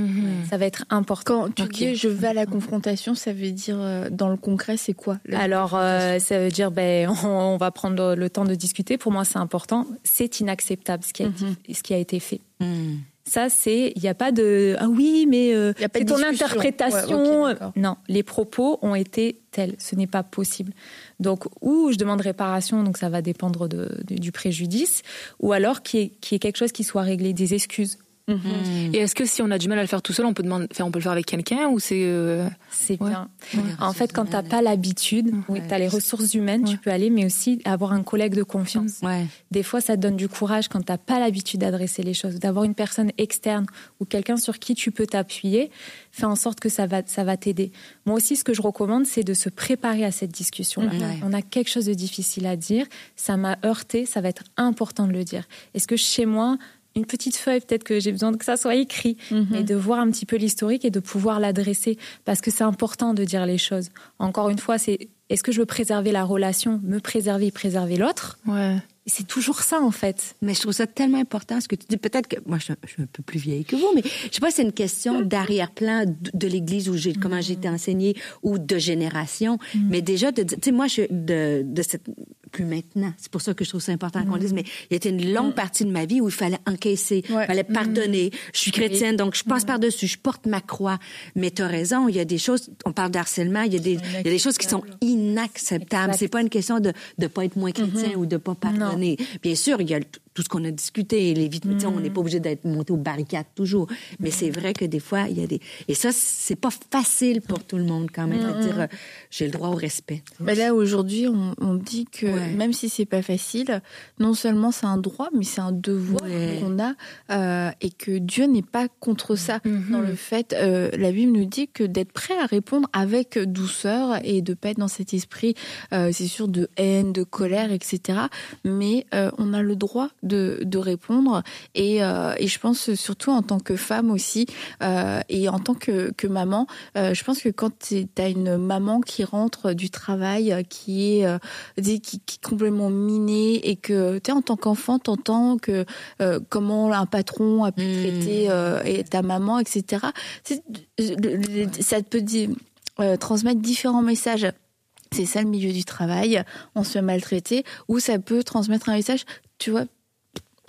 Ça va être important. quand tu dis je vais à la confrontation, ça veut dire euh, dans le concret, c'est quoi Alors, euh, ça veut dire, ben, on, on va prendre le, le temps de discuter. Pour moi, c'est important. C'est inacceptable ce qui a, été, ce qui a été fait. Hmm. Ça, c'est, il n'y a pas de, ah oui, mais euh, Y a pas c'est de ton interprétation. Ouais, non, les propos ont été tels. Ce n'est pas possible. Donc, ou je demande réparation, donc ça va dépendre de, de- du préjudice, ou alors qu'il y, qu'il y ait quelque chose qui soit réglé, des excuses. Et est-ce que si on a du mal à le faire tout seul, on peut demander, enfin, on peut le faire avec quelqu'un ou c'est euh, C'est Ouais. bien. En fait, quand tu n'as pas l'habitude, oui, tu as les ressources humaines, tu peux aller, mais aussi avoir un collègue de confiance. Ouais. Des fois, ça te donne du courage quand tu n'as pas l'habitude d'adresser les choses, d'avoir une personne externe ou quelqu'un sur qui tu peux t'appuyer, fais en sorte que ça va, ça va t'aider. Moi aussi, ce que je recommande, c'est de se préparer à cette discussion-là. Ouais. On a quelque chose de difficile à dire, ça m'a heurté, ça va être important de le dire. Est-ce que chez moi, une petite feuille, peut-être que j'ai besoin que ça soit écrit, mais de voir un petit peu l'historique et de pouvoir l'adresser, parce que c'est important de dire les choses. Encore une fois, c'est est-ce que je veux préserver la relation, me préserver et préserver l'autre ouais. C'est toujours ça en fait. Mais je trouve ça tellement important ce que tu dis. Peut-être que moi, je, suis un- je suis un peu plus vieille que vous, mais je sais pas, c'est une question d'arrière-plan de, de l'Église où j'ai comment j'ai été enseignée ou de génération. Mais déjà de tu sais, moi, je suis de, de cette plus maintenant. C'est pour ça que je trouve ça important qu'on dise, mais il y a été une longue partie de ma vie où il fallait encaisser, il Ouais. fallait pardonner. Je suis chrétienne, donc je passe par-dessus, je porte ma croix. Mais tu as raison, il y a des choses, on parle d'harcèlement, il y a des, il y a des choses qui sont inacceptables. C'est pas une question de de pas être moins chrétien ou de pas pardonner. Bien sûr, il y a le- tout ce qu'on a discuté, les tu sais, on n'est pas obligé d'être monté aux barricades toujours. Mais c'est vrai que des fois, il y a des... Et ça, c'est pas facile pour tout le monde quand même, à dire, euh, j'ai le droit au respect. Mais là aujourd'hui, on, on dit que Ouais. même si c'est pas facile, non seulement c'est un droit, mais c'est un devoir Ouais. qu'on a euh, et que Dieu n'est pas contre ça. Mhm. Dans le fait, euh, la Bible nous dit que d'être prêt à répondre avec douceur et de pas être dans cet esprit, c'est sûr, de haine, de colère, etc. Mais on a le droit de, de répondre et, euh, et je pense surtout en tant que femme aussi euh, et en tant que, que maman, euh, je pense que quand tu as une maman qui rentre du travail, qui est, qui, qui est complètement minée et que tu en tant qu'enfant, t'entends que comment un patron a pu Mm. traiter et ta maman, etc. Ça peut dire, transmettre différents messages. C'est ça le milieu du travail, on se fait maltraiter, ou ça peut transmettre un message, tu vois,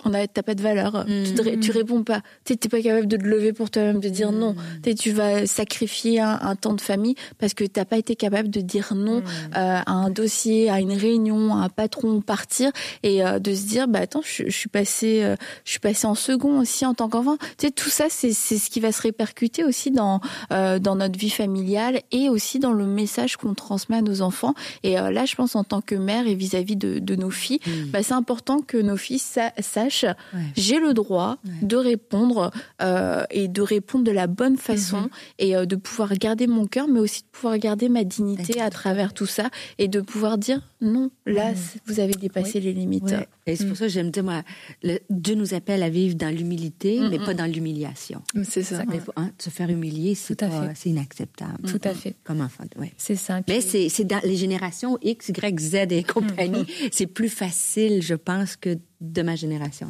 on a, t'as pas de valeur, tu, ré- tu réponds pas, t'es pas capable de te lever pour toi-même, de dire non, tu sais, tu vas sacrifier un, un temps de famille parce que t'as pas été capable de dire non euh, à un dossier, à une réunion, à un patron, partir et euh, de se dire bah attends, je, je suis passé, euh, je suis passé en second aussi en tant qu'enfant. Tu sais, tout ça, c'est c'est ce qui va se répercuter aussi dans euh, dans notre vie familiale et aussi dans le message qu'on transmet à nos enfants. Et euh, là, je pense en tant que mère et vis-à-vis de, de nos filles, bah, c'est important que nos filles sa- sachent j'ai le droit de répondre euh, et de répondre de la bonne façon et euh, de pouvoir garder mon cœur, mais aussi de pouvoir garder ma dignité à travers tout ça et de pouvoir dire non, là, vous avez dépassé les limites. Ouais. Et c'est pour ça que j'aime dire, moi, le- Dieu nous appelle à vivre dans l'humilité, mais pas dans l'humiliation. C'est ça. Faut- hein, se faire humilier, c'est c'est inacceptable. Tout à fait. Comme enfant, ouais. C'est ça. Mais c'est dans les générations X, Y, Z et compagnie, c'est plus facile, je pense, que de ma génération.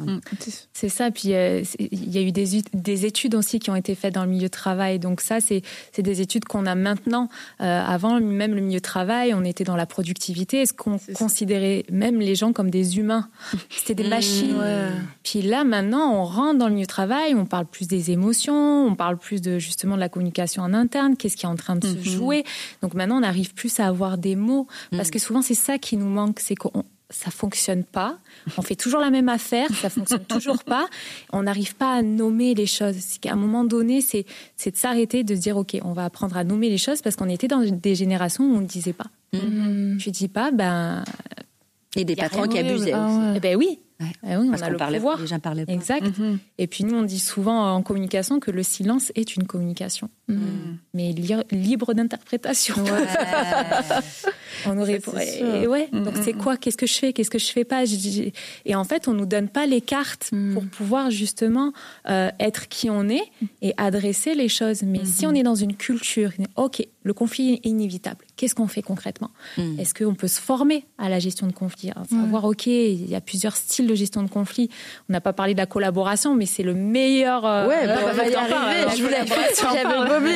C'est ça. Puis euh, il y a eu des, études aussi qui ont été faites dans le milieu de travail. Donc ça, c'est des études qu'on a maintenant. Euh, avant même le milieu de travail, on était dans la productivité. Est-ce qu'on considérait même les gens comme des humains? C'était des machines. Puis là, maintenant, on rentre dans le milieu de travail, on parle plus des émotions, on parle plus de justement de la communication en interne, qu'est-ce qui est en train de se jouer. Donc maintenant, on arrive plus à avoir des mots parce que souvent c'est ça qui nous manque, c'est qu'on ça fonctionne pas. On fait toujours la même affaire, ça fonctionne toujours pas. On n'arrive pas à nommer les choses. Qu'à un moment donné, c'est c'est de s'arrêter, de se dire ok, on va apprendre à nommer les choses parce qu'on était dans des générations où on ne disait pas. Tu dis pas, ben, Et des Y a patrons qui abusaient Ah aussi. eh ben oui, Ouais. Eh oui, on Parce a le parlait, pouvoir. les gens parlaient pas. Exact. Mhm. Et puis nous, on dit souvent en communication que le silence est une communication, mais li- libre d'interprétation. on aurait c'est et- ouais. Mm, Donc mm, c'est quoi? Qu'est-ce que je fais? Qu'est-ce que je fais pas? Et en fait, on nous donne pas les cartes pour pouvoir justement euh, être qui on est et adresser les choses. Mais si on est dans une culture, ok, le conflit est inévitable. Qu'est-ce qu'on fait concrètement? Est-ce qu'on peut se former à la gestion de conflit À Savoir, ok, il y a plusieurs styles de gestion de conflit. On n'a pas parlé de la collaboration, mais c'est le meilleur. euh, Ouais, bah, euh, on va y t'en parles, arriver. la Je voulais j'avais oublié,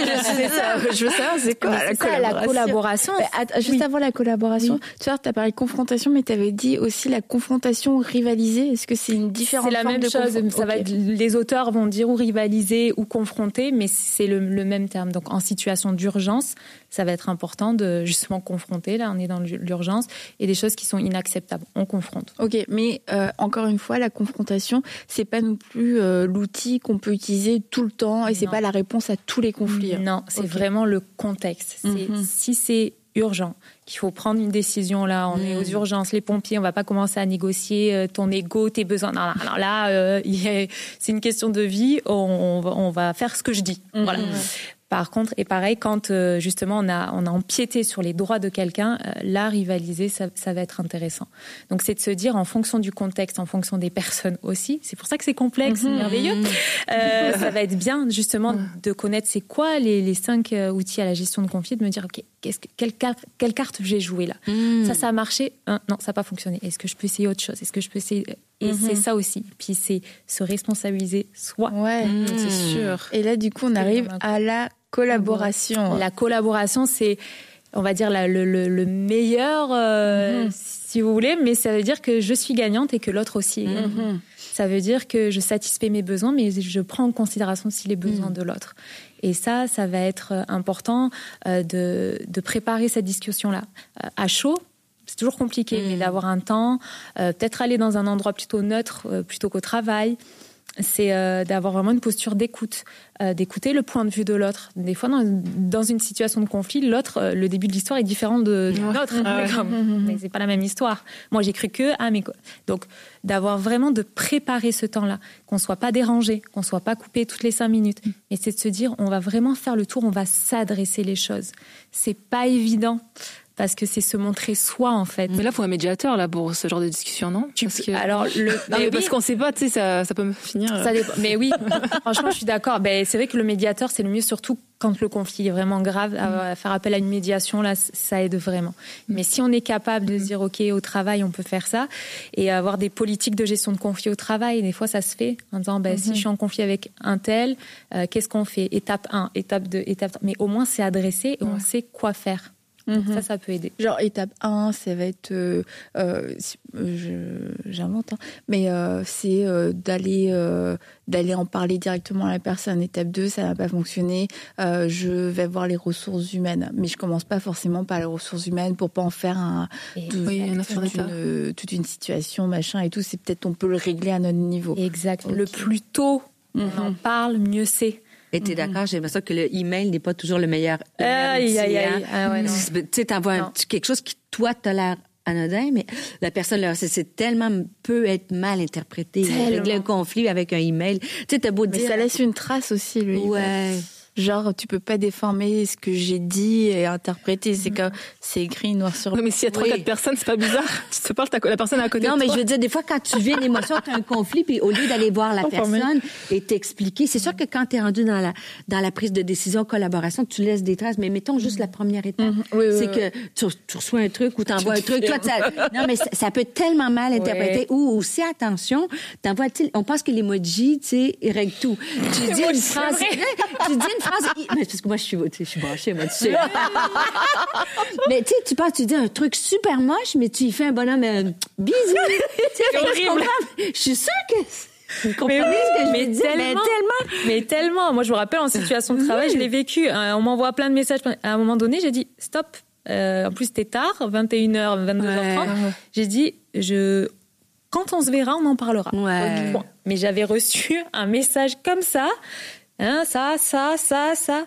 je veux savoir, c'est quoi la la collaboration. Mais att- Juste avant la collaboration, tu vois, as parlé de confrontation, mais tu avais dit aussi la confrontation rivalisée. Est-ce que c'est une différente C'est la même chose. Ça va les auteurs vont dire ou rivaliser ou confronter, mais c'est le même terme. Donc, en situation d'urgence, ça va être important de justement confronter. Là, on est dans l'urgence et des choses qui sont inacceptables. On confronte. Ok, mais euh, encore une fois, la confrontation, c'est pas non plus euh, l'outil qu'on peut utiliser tout le temps et c'est Non. pas la réponse à tous les conflits. Non, c'est vraiment le contexte. Mhm. Si c'est urgent, qu'il faut prendre une décision là, on est aux urgences, les pompiers, on va pas commencer à négocier euh, ton ego, tes besoins. Non, non, alors là, euh, c'est une question de vie. On, on va, on va faire ce que je dis. Voilà. Par contre, et pareil, quand euh, justement on a, on a empiété sur les droits de quelqu'un, euh, là, rivaliser, ça, ça va être intéressant. Donc, c'est de se dire, en fonction du contexte, en fonction des personnes aussi, c'est pour ça que c'est complexe, c'est merveilleux, euh, ça va être bien justement de connaître c'est quoi les, les cinq euh, outils à la gestion de conflit, de me dire, OK, qu'est-ce que, quelle, carte, quelle carte j'ai joué là Ça, ça a marché Hein, Non, ça n'a pas fonctionné. Est-ce que je peux essayer autre chose? Est-ce que je peux essayer... Et c'est ça aussi. Puis c'est se responsabiliser soi. Ouais, C'est sûr. Et là, du coup, on arrive à la collaboration. La collaboration, c'est, on va dire, la- le, le- le meilleur. euh, si vous voulez, mais ça veut dire que je suis gagnante et que l'autre aussi est gagnant. Ça veut dire que je satisfais mes besoins, mais je prends en considération aussi les besoins de l'autre. Et ça, ça va être euh, important euh, de, de préparer cette discussion-là. Euh, à chaud, c'est toujours compliqué, mais d'avoir un temps, peut-être aller dans un endroit plutôt neutre plutôt qu'au travail. C'est euh, d'avoir vraiment une posture d'écoute, euh, d'écouter le point de vue de l'autre. Des fois, dans, dans une situation de conflit, l'autre, euh, le début de l'histoire est différent de, de l'autre. Mais comme- Mais c'est pas la même histoire. Moi, j'ai cru que ah mais quoi. donc d'avoir vraiment de préparer ce temps-là, qu'on soit pas dérangé, qu'on soit pas coupé toutes les cinq minutes. Et c'est de se dire, on va vraiment faire le tour, on va s'adresser les choses. C'est pas évident parce que c'est se montrer soi en fait. Mais là, il faut un médiateur là pour ce genre de discussion, non? Parce que... Alors le Non, mais mais oui, parce qu'on sait pas, tu sais, ça, ça peut me finir. euh, ça dépend. Mais oui, franchement, je suis d'accord. Ben, c'est vrai que le médiateur, c'est le mieux, surtout quand le conflit est vraiment grave. À, à faire appel à une médiation, là, ça aide vraiment. Mais si on est capable de se dire, OK, au travail, on peut faire ça, et avoir des politiques de gestion de conflit au travail, des fois, ça se fait en disant, ben, si je suis en conflit avec un tel, euh, qu'est-ce qu'on fait? Étape 1, étape 2, étape 3. Mais au moins, c'est adressé et on sait quoi faire. Donc Ça, ça peut aider. Genre étape 1, ça va être, euh, euh, euh, j'invente, hein, mais euh, c'est euh, d'aller euh, d'aller en parler directement à la personne. Étape 2, ça n'a pas fonctionné, euh, je vais voir les ressources humaines, mais je commence pas forcément par les ressources humaines pour pas en faire un de- Oui, une toute, une, toute une situation machin et tout. C'est peut-être on peut le régler à notre niveau. Exact. Le plus tôt on en parle, mieux c'est. Et t'es d'accord, j'ai l'impression que le email n'est pas toujours le meilleur. Aïe, aïe, outil, aïe. hein? Ah ouais. Tu sais, t'envoies un Non. petit- quelque chose qui, toi, t'as l'air anodin, mais la personne, c'est- tellement peut être mal interprété. Tellement. Régler un conflit avec un email. Tu sais, t'as beau Mais dire. ça laisse une trace aussi, email. Ouais. Genre, tu peux pas déformer ce que j'ai dit et interpréter. C'est que c'est écrit noir sur Oui, mais s'il y a trois, quatre personnes, c'est pas bizarre. tu te parles, t'as la personne à côté Non, mais je veux dire, des fois, quand tu vis une émotion, tu as un conflit, puis au lieu d'aller voir la personne et t'expliquer, c'est sûr que quand tu es rendu dans la, dans la prise de décision, collaboration, tu laisses des traces, mais mettons juste la première étape. Oui, oui, c'est que tu, reçois un truc ou tu envoies un truc. Toi, non, mais ça, peut tellement mal interpréter. Ou aussi, attention, t'envoies, on pense que l'emoji, tu sais, règle tout. Tu dis une phrase, tu dis une phrase, mais parce que moi, je suis, je suis branchée, moi, tu sais. mais tu sais, tu penses, tu dis un truc super moche, mais tu y fais un bonhomme, euh, bisous. c'est horrible. Je suis sûre que. Vous comprenez ce que je mais veux dire? tellement, Mais tellement. mais tellement. Moi, je me rappelle en situation de travail, je l'ai vécu. Euh, On m'envoie plein de messages. À un moment donné, j'ai dit stop. Euh, en plus, c'était tard, 21h, 22h30. J'ai dit, je, quand on se verra, on en parlera. Ouais. Mais j'avais reçu un message comme ça, hein, ça, ça, ça, ça.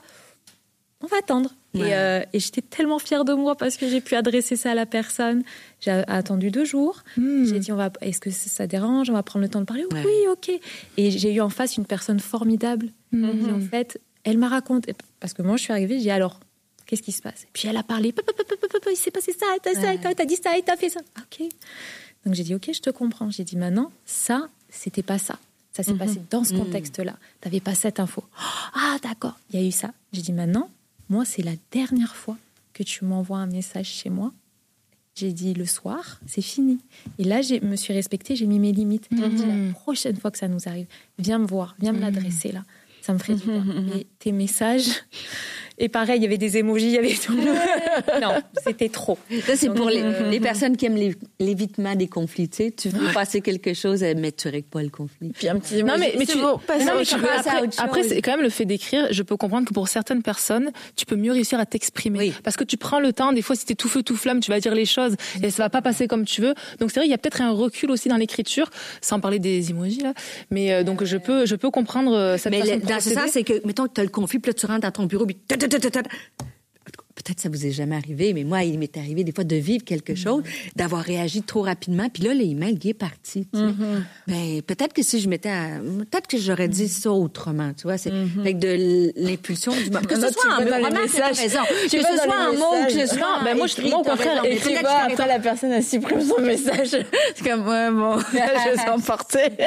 On va attendre. Ouais. Et, euh, et j'étais tellement fière de moi parce que j'ai pu adresser ça à la personne. J'ai attendu deux jours. J'ai dit, on va, est-ce que ça dérange? On va prendre le temps de parler? Ouais. Oui, ok. Et j'ai eu en face une personne formidable. qui, en fait, elle m'a raconté. Parce que moi, je suis arrivée, j'ai dit alors, qu'est-ce qui se passe? Et puis elle a parlé. Pop, pop, pop, pop, pop, Il s'est passé ça, t'as ça, t'as- dit ça, t'as fait ça. Ok. Donc j'ai dit ok, je te comprends. J'ai dit maintenant, ça, c'était pas ça. Ça s'est passé dans ce contexte-là. T'avais pas cette info. Ah d'accord, il y a eu ça. J'ai dit maintenant, moi, c'est la dernière fois que tu m'envoies un message chez moi. J'ai dit le soir, c'est fini. Et là, je me suis respectée, j'ai mis mes limites. J'ai dit la prochaine fois que ça nous arrive, viens me voir, viens me l'adresser là. Ça me ferait du bien. Mais tes messages. Et pareil, il y avait des émojis, il y avait tout. non, c'était trop. Ça, c'est pour les, euh, les personnes qui aiment les- l'évitement des conflits. Tu sais, tu veux passer quelque chose, euh, mais tu règles pas le conflit. Puis un petit Non, mais, mais c'est tu non, mais tu chose. peux- passer à après, autre chose. après, c'est quand même le fait d'écrire. Je peux comprendre que pour certaines personnes, tu peux mieux réussir à t'exprimer. Oui. Parce que tu prends le temps. Des fois, si t'es tout feu, tout flamme, tu vas dire les choses et ça va pas passer comme tu veux. Donc, c'est vrai, il y a peut-être un recul aussi dans l'écriture, sans parler des emojis, là. Mais, euh, donc, je peux, je peux comprendre euh, cette Mais façon le- de dans ce sens, c'est que, mettons que tu as le conflit, puis là, tu rentres dans ton bureau, puis... ta, ta, ta. Peut-être que ça vous est jamais arrivé, mais moi, il m'est arrivé des fois de vivre quelque chose, d'avoir réagi trop rapidement, puis là, l'email, il est parti. tu sais. Ben, peut-être que si je m'étais... à- Peut-être que j'aurais dit ça autrement, tu vois. C'est avec de l'impulsion du moment. Que ce soit en. Tu Que ce soit en mots, que ce soit ben moi, je- moi, au contraire, vas, que après la personne elle supprime son message. C'est comme ouais bon, je vais s'emporter.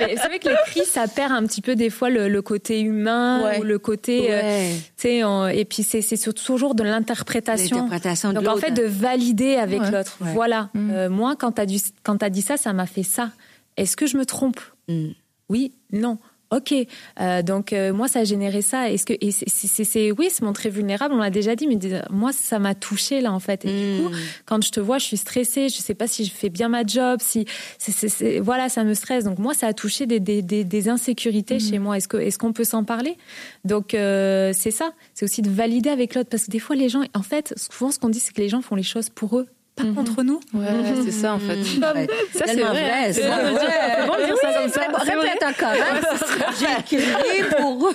Mais C'est vrai que l'écrit, ça perd un petit peu des fois le, côté humain ou le côté, euh, tu sais, et puis c'est c'est surtout toujours de l'interprétation. L'interprétation de Donc en fait de valider avec Ouais. l'autre. Ouais. Voilà. Euh, moi, quand quand t'as dit ça, ça m'a fait ça. Est-ce que je me trompe? Mm. Oui, non. Ok, euh, donc euh, moi ça a généré ça. Est-ce que et c'est, c'est, c'est oui, se montrer vulnérable, on l'a déjà dit, mais moi ça m'a touché là en fait. Et du coup, quand je te vois, je suis stressée, je sais pas si je fais bien ma job, si c'est, c'est, c'est- voilà, ça me stresse. Donc moi ça a touché des des, des, des insécurités chez moi. Est-ce que est-ce qu'on peut s'en parler? Donc euh, c'est ça, c'est aussi de valider avec l'autre parce que des fois les gens, en fait, souvent ce qu'on dit c'est que les gens font les choses pour eux, pas contre nous. Ouais, c'est ça en fait. Ouais. Ça c'est vrai. vrai, C'est ça. bon de dire, ça comme ça. C'est vrai. Répète encore. hein. J'ai crié pour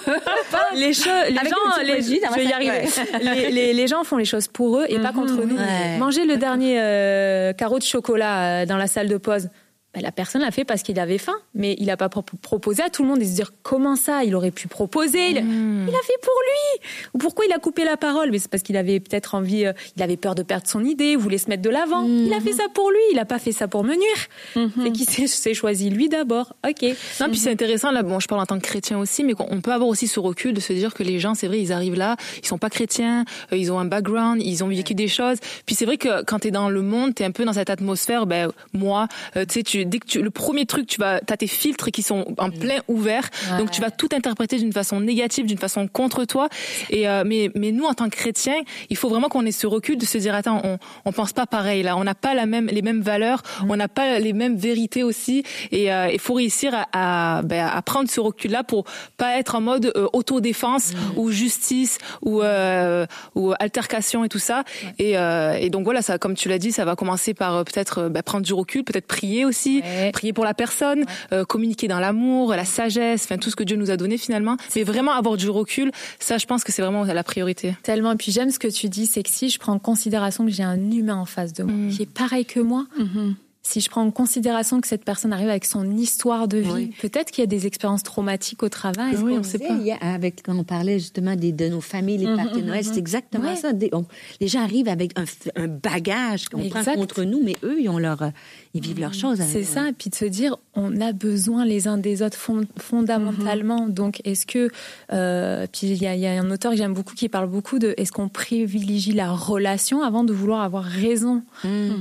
les, cho- les Avec gens, une les, dans je vais y arriver. les, les, les gens font les choses pour eux et pas contre nous. Ouais. Manger le dernier euh, carreau de chocolat euh, dans la salle de pause. Ben, la personne l'a fait parce qu'il avait faim, mais il n'a pas pro- proposé à tout le monde et se dire comment ça, il aurait pu proposer? Il, Hmm. il a fait pour lui. Ou pourquoi il a coupé la parole? Mais c'est parce qu'il avait peut-être envie, euh, il avait peur de perdre son idée, voulait se mettre de l'avant. Il a fait ça pour lui, il n'a pas fait ça pour me nuire. C'est qu'il s'est- choisi lui d'abord. Ok. Non, puis c'est intéressant, là, bon, je parle en tant que chrétien aussi, mais on peut avoir aussi ce recul de se dire que les gens, c'est vrai, ils arrivent là, ils sont pas chrétiens, euh, ils ont un background, ils ont vécu des choses. Puis c'est vrai que quand t'es dans le monde, t'es un peu dans cette atmosphère, ben, moi, euh, tu sais, tu, dès que tu, le premier truc, tu vas, t'as tes filtres qui sont en plein ouverts, donc tu vas tout interpréter d'une façon négative, d'une façon contre toi. Et, euh, mais, mais nous, en tant que chrétiens, il faut vraiment qu'on ait ce recul de se dire, attends, on, on pense pas pareil, là, on n'a pas la même, les mêmes valeurs, on n'a pas les mêmes vérités aussi, et euh, il faut réussir à, à, ben, à prendre ce recul-là pour pas être en mode euh, autodéfense ou justice ou, ou altercation et tout ça. Et, et donc voilà, ça, comme tu l'as dit, ça va commencer par peut-être ben, prendre du recul, peut-être prier aussi, Ouais. prier pour la personne, euh, communiquer dans l'amour, la sagesse, enfin tout ce que Dieu nous a donné finalement. Mais vraiment avoir du recul, ça, je pense que c'est vraiment la priorité. Tellement. Et puis j'aime ce que tu dis, c'est que si je prends en considération que j'ai un humain en face de moi, qui est pareil que moi, si je prends en considération que cette personne arrive avec son histoire de vie, Oui. peut-être qu'il y a des expériences traumatiques au travail. Oui, on sait pas. hier, avec quand on parlait justement des, de nos familles, les parties de Noël, c'est exactement Ouais. ça. Des- on- les gens arrivent avec un, un bagage qu'on prend contre nous, mais eux, ils ont leur, ils vivent leurs choses. C'est ça, et puis de se dire, on a besoin les uns des autres fond- fondamentalement. Donc, est-ce que, euh, puis il y il y a un auteur que j'aime beaucoup qui parle beaucoup de, est-ce qu'on privilégie la relation avant de vouloir avoir raison?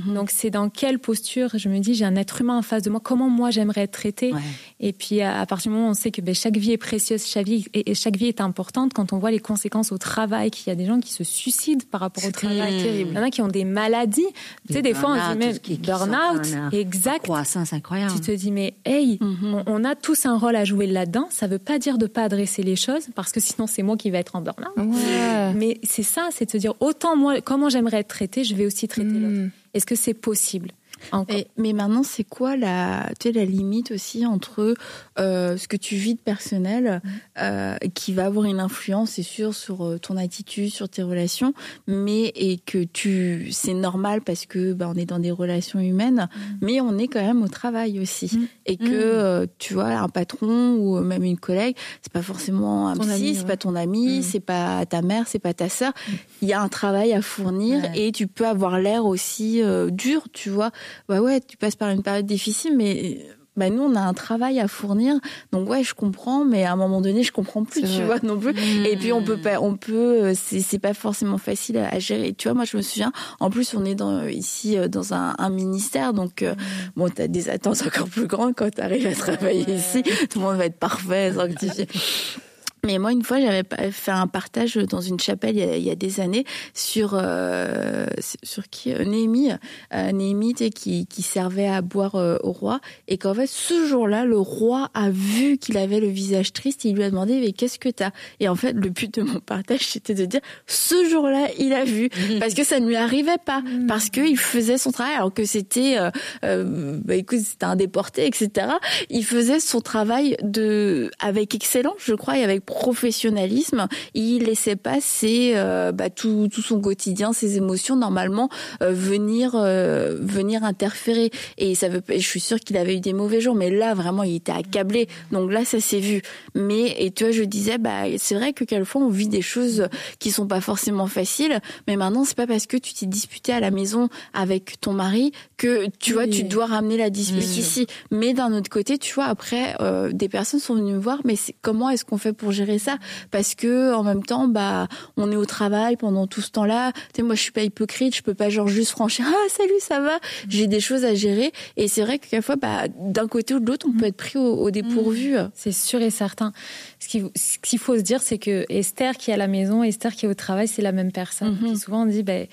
Donc, c'est dans quelle posture Je me dis, j'ai un être humain en face de moi. Comment moi j'aimerais être traité Ouais. Et puis, à, à partir du moment où on sait que ben, chaque vie est précieuse, chaque vie, et, et chaque vie est importante, quand on voit les conséquences au travail, qu'il y a des gens qui se suicident par rapport au travail, il y en a qui ont des maladies. Tu sais, des fois, on dit même burn-out, exact. Croissance incroyable. Tu te dis, mais hey, on, on a tous un rôle à jouer là-dedans. Ça veut pas dire de pas adresser les choses, parce que sinon c'est moi qui vais être en burn-out. Ouais. Mais c'est ça, c'est de se dire, autant moi, comment j'aimerais être traité, je vais aussi traiter Mm. l'autre. Est-ce que c'est possible? Encore. Et- mais maintenant, c'est quoi la, tu sais, la limite aussi entre euh, ce que tu vis de personnel, euh, qui va avoir une influence, c'est sûr, sur euh, ton attitude, sur tes relations, mais et que tu, c'est normal parce que bah, on est dans des relations humaines, mais on est quand même au travail aussi, et que euh, tu vois un patron ou même une collègue, c'est pas forcément un Ton psy, ami, c'est ouais. pas ton ami, c'est pas ta mère, c'est pas ta sœur. Il y a un travail à fournir Ouais. et tu peux avoir l'air aussi dur, tu vois. Bah ouais, tu passes par une période difficile, mais bah nous on a un travail à fournir. Donc ouais, je comprends, mais à un moment donné, je comprends plus, tu vrai. vois non plus. Et puis on peut pas, on peut, euh, c'est c'est pas forcément facile à, à gérer. Tu vois, moi je me souviens. En plus, on est dans ici euh, dans un, un ministère, donc euh, bon, t'as des attentes encore plus grandes quand t'arrives à travailler ici. Tout le monde va être parfait, sanctifié. Mais moi, une fois, j'avais fait un partage dans une chapelle il y a, il y a des années sur euh, sur qui euh, Néhémie, euh, Néhémie, qui qui servait à boire euh, au roi, et qu'en fait, ce jour-là, le roi a vu qu'il avait le visage triste, et il lui a demandé mais qu'est-ce que t'as? Et en fait, le but de mon partage, c'était de dire ce jour-là, il a vu, parce que ça ne lui arrivait pas, parce que il faisait son travail, alors que c'était, euh, euh, bah écoute, c'était un déporté, etc. Il faisait son travail de avec excellence, je crois, et avec professionnalisme. Il laissait pas ses, euh, bah, tout, tout son quotidien, ses émotions normalement euh, venir euh, venir interférer. Et ça veut, je suis sûre qu'il avait eu des mauvais jours, mais là vraiment il était accablé. Donc là ça s'est vu. Mais et tu vois, je disais, bah c'est vrai que quelquefois on vit des choses qui sont pas forcément faciles, mais maintenant c'est pas parce que tu t'es disputé à la maison avec ton mari que tu vois tu dois ramener la dispute ici. Mais d'un autre côté, tu vois après des personnes sont venues me voir, mais comment est-ce qu'on fait pour gérer gérer ça parce que en même temps, bah, on est au travail pendant tout ce temps-là. Tu sais, moi, je suis pas hypocrite, je peux pas genre juste franchir. Ah, salut, ça va. J'ai des choses à gérer et c'est vrai que quelquefois, bah, d'un côté ou de l'autre, on peut être pris au, dépourvu. C'est sûr et certain. Ce qu'il faut se dire, c'est que Esther qui est à la maison, Esther qui est au travail, c'est la même personne. Mm-hmm. souvent on dit, ben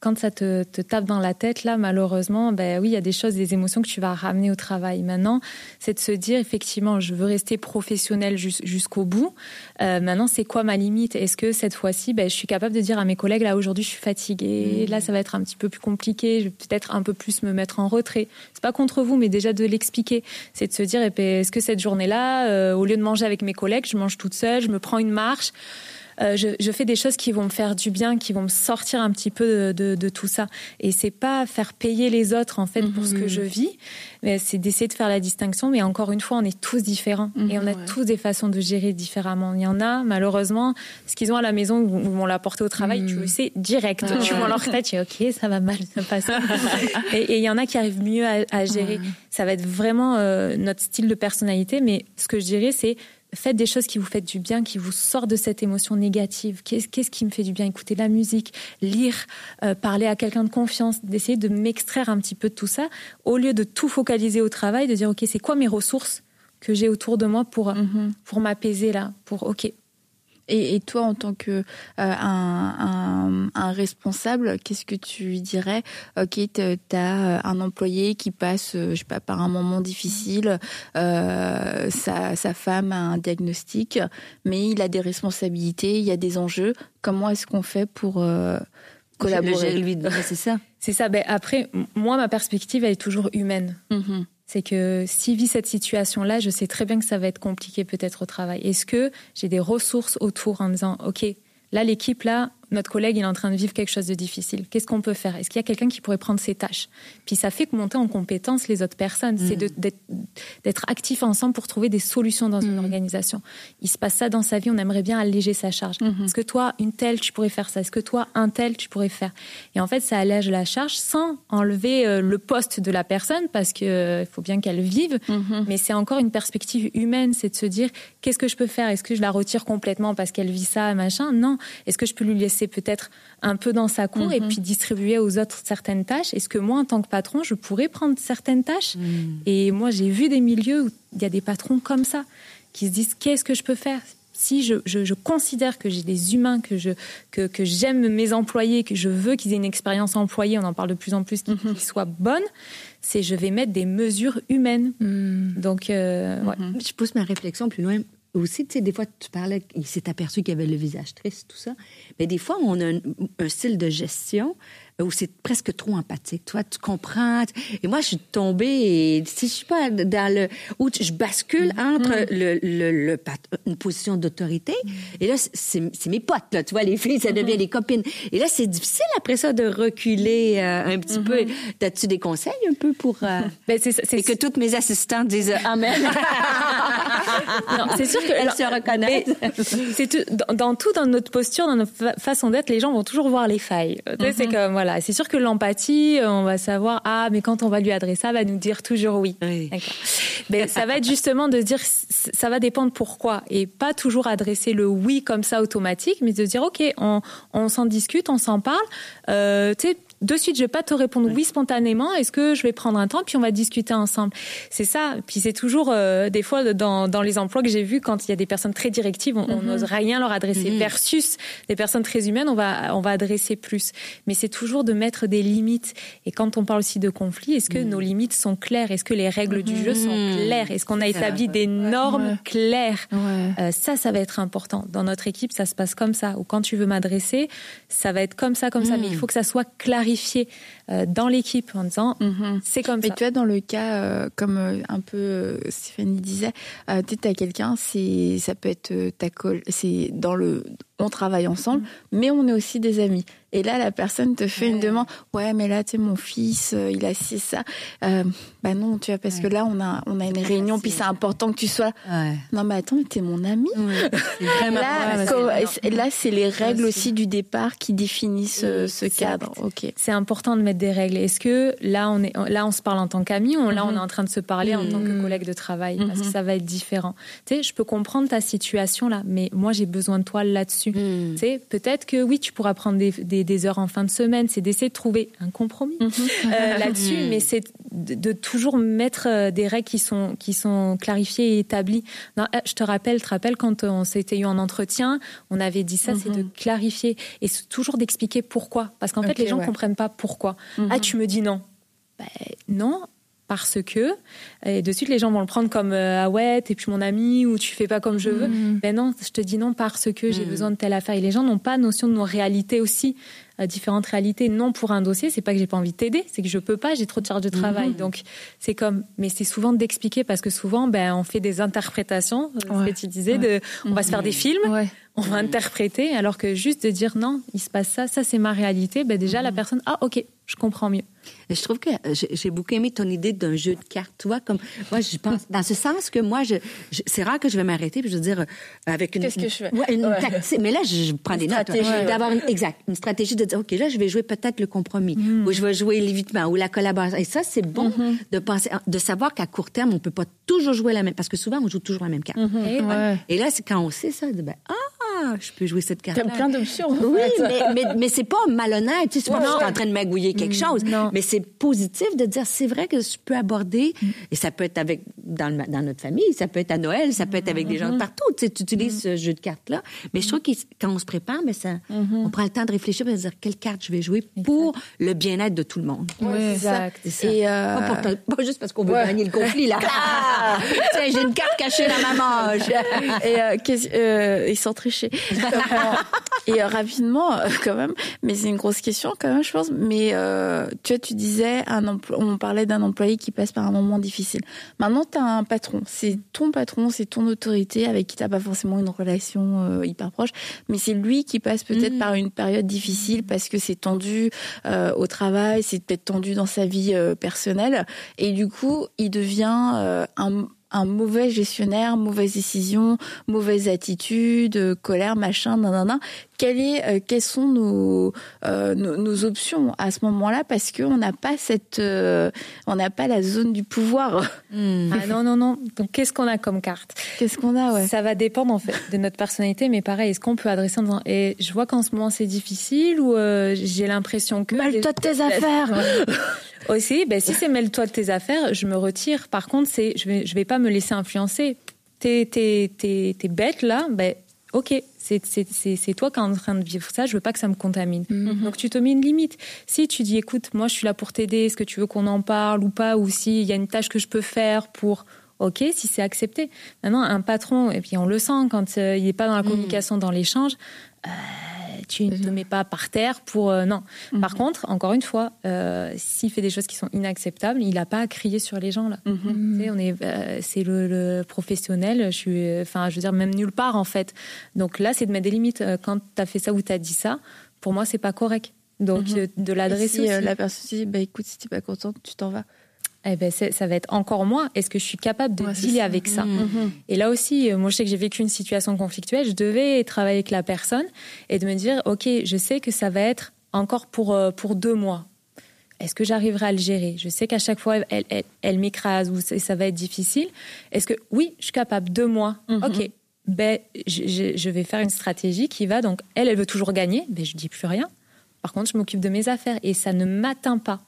quand ça te, tape dans la tête, là, malheureusement, ben oui, il y a des choses, des émotions que tu vas ramener au travail. Maintenant, c'est de se dire, effectivement, je veux rester professionnel jusqu'au bout. Euh, maintenant, c'est quoi ma limite? Est-ce que cette fois-ci, ben, je suis capable de dire à mes collègues, là, aujourd'hui, je suis fatiguée, mmh. là, ça va être un petit peu plus compliqué, je vais peut-être un peu plus me mettre en retrait. C'est pas contre vous, mais déjà de l'expliquer. C'est de se dire, eh ben, est-ce que cette journée-là, euh, au lieu de manger avec mes collègues, je mange toute seule, je me prends une marche? Euh, je, fais des choses qui vont me faire du bien, qui vont me sortir un petit peu de, tout ça. Et c'est pas faire payer les autres en fait pour ce que mhm. je vis, mais c'est d'essayer de faire la distinction. Mais encore une fois, on est tous différents et on a mhm, tous des façons de gérer différemment. Il y en a malheureusement ce qu'ils ont à la maison ou vont l'apporter au travail, tu le mhm. sais direct. Tu vois leur tête, tu dis ok, ça va mal, ça passe. et il y en a qui arrivent mieux à, gérer. Ça va être vraiment euh, notre style de personnalité. Mais ce que je dirais, c'est faites des choses qui vous font du bien, qui vous sortent de cette émotion négative. Qu'est-ce qui me fait du bien? Écouter de la musique, lire, euh, parler à quelqu'un de confiance, d'essayer de m'extraire un petit peu de tout ça, au lieu de tout focaliser au travail, de dire, OK, c'est quoi mes ressources que j'ai autour de moi pour, mm-hmm. pour m'apaiser là, pour, OK, et, toi, en tant que euh, un, responsable, qu'est-ce que tu dirais? Ok, tu as euh, un employé qui passe, euh, je sais pas, par un moment difficile, sa, femme a un diagnostic, mais il a des responsabilités, il y a des enjeux. Comment est-ce qu'on fait pour collaborer? C'est ça. C'est ça. Ben après, moi, ma perspective, elle est toujours humaine. Mm-hmm. C'est que s'il vit cette situation-là, je sais très bien que ça va être compliqué peut-être au travail. Est-ce que j'ai des ressources autour en disant, OK, là, l'équipe, là, notre collègue il est en train de vivre quelque chose de difficile. Qu'est-ce qu'on peut faire? Est-ce qu'il y a quelqu'un qui pourrait prendre ses tâches? Puis ça fait monter en compétence les autres personnes. C'est mm. d'être actif ensemble pour trouver des solutions dans une mm. organisation. Il se passe ça dans sa vie, on aimerait bien alléger sa charge. Mm-hmm. Est-ce que toi, une telle, tu pourrais faire ça? Est-ce que toi, un tel, tu pourrais faire? Et en fait, ça allège la charge sans enlever euh, le poste de la personne parce qu'il euh, faut bien qu'elle vive. Mm-hmm. Mais c'est encore une perspective humaine, c'est de se dire qu'est-ce que je peux faire? Est-ce que je la retire complètement parce qu'elle vit ça, machin? Non. Est-ce que je peux lui laisser peut-être un peu dans sa cour et mhm. puis distribuer aux autres certaines tâches. Est-ce que moi, en tant que patron, je pourrais prendre certaines tâches mhm. Et moi, j'ai vu des milieux où il y a des patrons comme ça qui se disent qu'est-ce que je peux faire si je, considère que j'ai des humains, que je que, que j'aime mes employés, que je veux qu'ils aient une expérience employée, on en parle de plus en plus, qu'ils mhm. soit bonne, c'est je vais mettre des mesures humaines. Donc, euh, je pousse ma réflexion plus loin aussi, tu sais, des fois, tu parlais, il s'est aperçu qu'il avait le visage triste, tout ça. Mais des fois, on a un style de gestion où c'est presque trop empathique. Toi, tu comprends. Et moi, je suis tombée et si je suis pas dans le où je bascule mm-hmm. entre le, le, une position d'autorité et là c'est mes potes là, tu vois les filles, ça devient mm-hmm. des copines. Et là, c'est difficile après ça de reculer euh, un petit peu. Mm-hmm. T'as-tu des conseils un peu pour euh, ben, c'est, que toutes mes assistantes disent amen. non, c'est sûr qu'elles se reconnaissent. C'est dans, tout dans notre posture, dans notre façon d'être, les gens vont toujours voir les failles. C'est comme voilà c'est sûr que l'empathie, euh, on va savoir ah mais quand on va lui adresser ça, va nous dire toujours oui. Mais ça va être justement de dire ça va dépendre pourquoi et pas toujours adresser le oui comme ça automatique, mais de dire ok on, on s'en discute, on s'en parle. Euh, tu sais de suite, je vais pas te répondre oui spontanément. Est-ce que je vais prendre un temps puis on va discuter ensemble? C'est ça. Puis c'est toujours euh, des fois dans, dans les emplois que j'ai vus quand il y a des personnes très directives, on mhm. n'ose rien leur adresser. Mhm. Versus des personnes très humaines, on va on va adresser plus. Mais c'est toujours de mettre des limites. Et quand on parle aussi de conflit, est-ce que mhm. nos limites sont claires? Est-ce que les règles du jeu sont claires? Est-ce qu'on a établi des normes claires? Euh, Ça, ça va être important. Dans notre équipe, ça se passe comme ça. Ou quand tu veux m'adresser, ça va être comme ça, comme ça. Mais il faut que ça soit clarifié euh, dans l'équipe en disant mhm. c'est comme Mais ça. tu vois, dans le cas, euh, comme euh, un peu Stéphanie disait, tu as quelqu'un, ça peut être ta colle, c'est dans le. On travaille ensemble, mhm. mais on est aussi des amis. Et là, la personne te fait une demande. Ouais, mais là, tu sais, mon fils, euh, il a ci ça. Euh, bah non, tu vois, parce que là, on a, on a une réunion, puis c'est important que tu sois. Non, mais attends, mais t'es mon ami. Là, c'est- là, c'est les règles aussi du départ qui définissent euh, ce cadre. Ok. C'est important de mettre des règles. Est-ce que là on est là on se parle en tant qu'amis ou là on est en train de se parler en tant que collègue de travail? Parce que ça va être différent. Tu sais, je peux comprendre ta situation là, mais moi j'ai besoin de toi là-dessus. Tu sais, peut-être que oui, tu pourras prendre des, des, des heures en fin de semaine, c'est d'essayer de trouver un compromis euh, là-dessus, mais c'est de, de toujours mettre euh, des règles qui sont qui sont clarifiées et établies. Non, euh, je te rappelle, te rappelles quand on s'était eu en entretien, on avait dit ça, c'est de clarifier et toujours d'expliquer pourquoi, parce qu'en fait les gens ouais. comprennent pas pourquoi. Ah, tu me dis non. Ben, non, parce que et de suite les gens vont le prendre comme euh, ah ouais t'es plus mon ami ou tu fais pas comme je veux. Ben non je te dis non parce que j'ai besoin de telle affaire et les gens n'ont pas notion de nos réalités aussi euh, différentes réalités non pour un dossier. C'est pas que j'ai pas envie de t'aider c'est que je peux pas j'ai trop de charge de travail. Donc c'est comme mais c'est souvent d'expliquer parce que souvent ben on fait des interprétations euh, ce Ouais. que tu disais de on va se faire des films Ouais. on va interpréter alors que juste de dire non il se passe ça ça c'est ma réalité. Ben déjà la personne ah ok je comprends mieux je trouve que euh, j'ai beaucoup aimé ton idée d'un jeu de cartes. Tu vois, comme moi, je pense dans ce sens que moi, je, je- c'est rare que je vais m'arrêter puis je veux dire euh, avec une. Qu'est-ce que je fais? Ouais, une Ouais. tactique. Mais là, je, je prends des notes. stratégie, ouais. D'avoir une, exact, une stratégie de dire, ok, là, je vais jouer peut-être le compromis, Mm. ou je vais jouer l'évitement, ou la collaboration. Et ça, c'est bon Mm-hmm. de penser, de savoir qu'à court terme, on peut pas toujours jouer la même, parce que souvent, on joue toujours la même carte. Et Ouais. Et là, c'est quand on sait ça, de, ben, ah, je peux jouer cette carte. T'as plein d'options. Oui, fait. mais, mais, mais c'est pas malhonnête. Tu sais, c'est pas je suis en train de magouiller quelque chose. non. Mais c'est positif de dire, c'est vrai que je peux aborder, et ça peut être avec, dans, le- dans notre famille, ça peut être à Noël, ça peut être avec des gens de partout. Tu sais, tu utilises ce jeu de cartes-là. Mais je trouve que quand on se prépare, mais ça, on prend le temps de réfléchir et de dire quelle carte je vais jouer pour le bien-être de tout le monde. Ça. Exact. Ça. Et, euh, pas, pour- pas juste parce qu'on veut gagner le conflit, là. Tiens, j'ai une carte cachée dans ma manche. et euh, euh, et sans Comment- et euh, rapidement, euh, quand même, mais c'est une grosse question quand même, je pense. Mais euh, tu vois, tu disais, un on parlait d'un employé qui passe par un moment difficile. Maintenant, tu as un patron. C'est ton patron, c'est ton autorité avec qui tu pas forcément une relation hyper proche, mais c'est lui qui passe peut-être par une période difficile parce que c'est tendu au travail, c'est peut-être tendu dans sa vie personnelle. Et du coup, il devient un un mauvais gestionnaire, mauvaise décision, mauvaise attitude, euh, colère, machin, nanana. Quelle est, euh, quelles sont nos, euh, nos, nos options à ce moment-là? Parce qu'on n'a pas cette, euh, on n'a pas la zone du pouvoir. Ah non, non, non. Donc, qu'est-ce qu'on a comme carte? Qu'est-ce qu'on a, ouais Ça va dépendre, en fait, de notre personnalité, mais pareil, est-ce qu'on peut adresser en disant, et je vois qu'en ce moment c'est difficile ou euh, j'ai l'impression que. Mêle-toi de tes affaires. Aussi, ben, si c'est mêle-toi de tes affaires, je me retire. Par contre, c'est, je vais, je vais pas me laisser influencer. T'es, t'es, t'es, t'es bête là, ben, ok, c'est, c'est, c'est, c'est toi qui es en train de vivre ça, je veux pas que ça me contamine. Donc tu te mets une limite. Si tu dis, écoute, moi je suis là pour t'aider, est-ce que tu veux qu'on en parle ou pas, ou s'il y a une tâche que je peux faire pour. Ok, si c'est accepté. Maintenant, un patron, et puis on le sent quand euh, il n'est pas dans la communication, dans l'échange, euh, tu ne te mets pas par terre pour euh, non. Par contre, encore une fois, s'il fait des choses qui sont inacceptables, il n'a pas à crier sur les gens là. Tu sais, on est, c'est le, le professionnel. Je suis, enfin, je veux dire même nulle part en fait. Donc là, c'est de mettre des limites. Quand tu as fait ça ou tu as dit ça, pour moi, c'est pas correct. Donc euh, de l'adresser. si la personne se dit, bah écoute, si t'es pas contente, tu t'en vas. Eh ben, ça va être encore moins. Est-ce que je suis capable de Ouais, dealer avec ça Mhm. Et là aussi, euh, moi, je sais que j'ai vécu une situation conflictuelle. Je devais travailler avec la personne et de me dire, ok, je sais que ça va être encore pour euh, pour deux mois. Est-ce que j'arriverai à le gérer? Je sais qu'à chaque fois, elle, elle, elle m'écrase ou ça, va être difficile. Est-ce que oui, je suis capable deux mois Ok. Ben, je, je- je vais faire une stratégie qui va donc elle, elle veut toujours gagner. Ben, je dis plus rien. Par contre, je m'occupe de mes affaires et ça ne m'atteint pas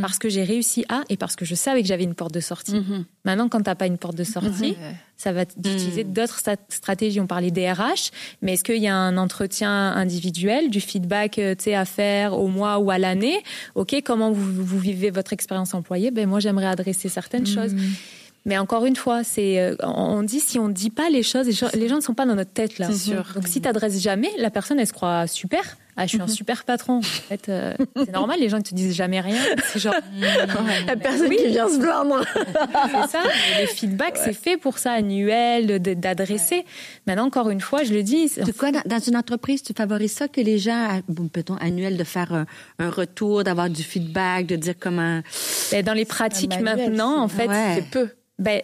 parce que j'ai réussi à et parce que je savais que j'avais une porte de sortie. Mhm. Maintenant, quand t'as pas une porte de sortie, ça va d'utiliser d'autres sta- stratégies. On parlait des RH, mais est-ce qu'il y a un entretien individuel, du feedback euh, à faire au mois ou à l'année? Ok, comment vous, vous vivez votre expérience employée? Ben moi, j'aimerais adresser certaines choses. Mais encore une fois, c'est euh, on dit si on dit pas les choses, les gens, les gens ne sont pas dans notre tête là. C'est sûr. Donc si t'adresses jamais, la personne elle se croit super ah, je suis un super patron. En fait, euh, c'est normal, les gens ne te disent jamais rien. C'est genre, La personne qui vient se plaindre. c'est ça. Les feedbacks, c'est fait pour ça, annuel, de- d'adresser. Maintenant, encore une fois, je le dis. Tu quoi, dans, dans une entreprise, tu favorises ça que les gens, bon, peut-on annuel, de faire un, un retour, d'avoir du feedback, de dire comment. Ben, dans les pratiques manuel, maintenant, en fait, Ouais. C'est peu. Ben,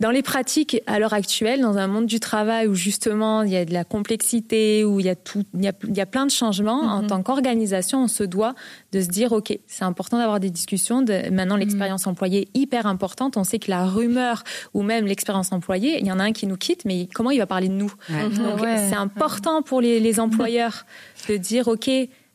dans les pratiques à l'heure actuelle, dans un monde du travail où justement il y a de la complexité, où il y a tout, il y a, il y a plein de changements, en tant qu'organisation, on se doit de se dire ok, c'est important d'avoir des discussions. De, maintenant, l'expérience employée est hyper importante. On sait que la rumeur ou même l'expérience employée, il y en a un qui nous quitte, mais comment il va parler de nous? Donc Ouais. c'est important pour les, les employeurs de dire ok.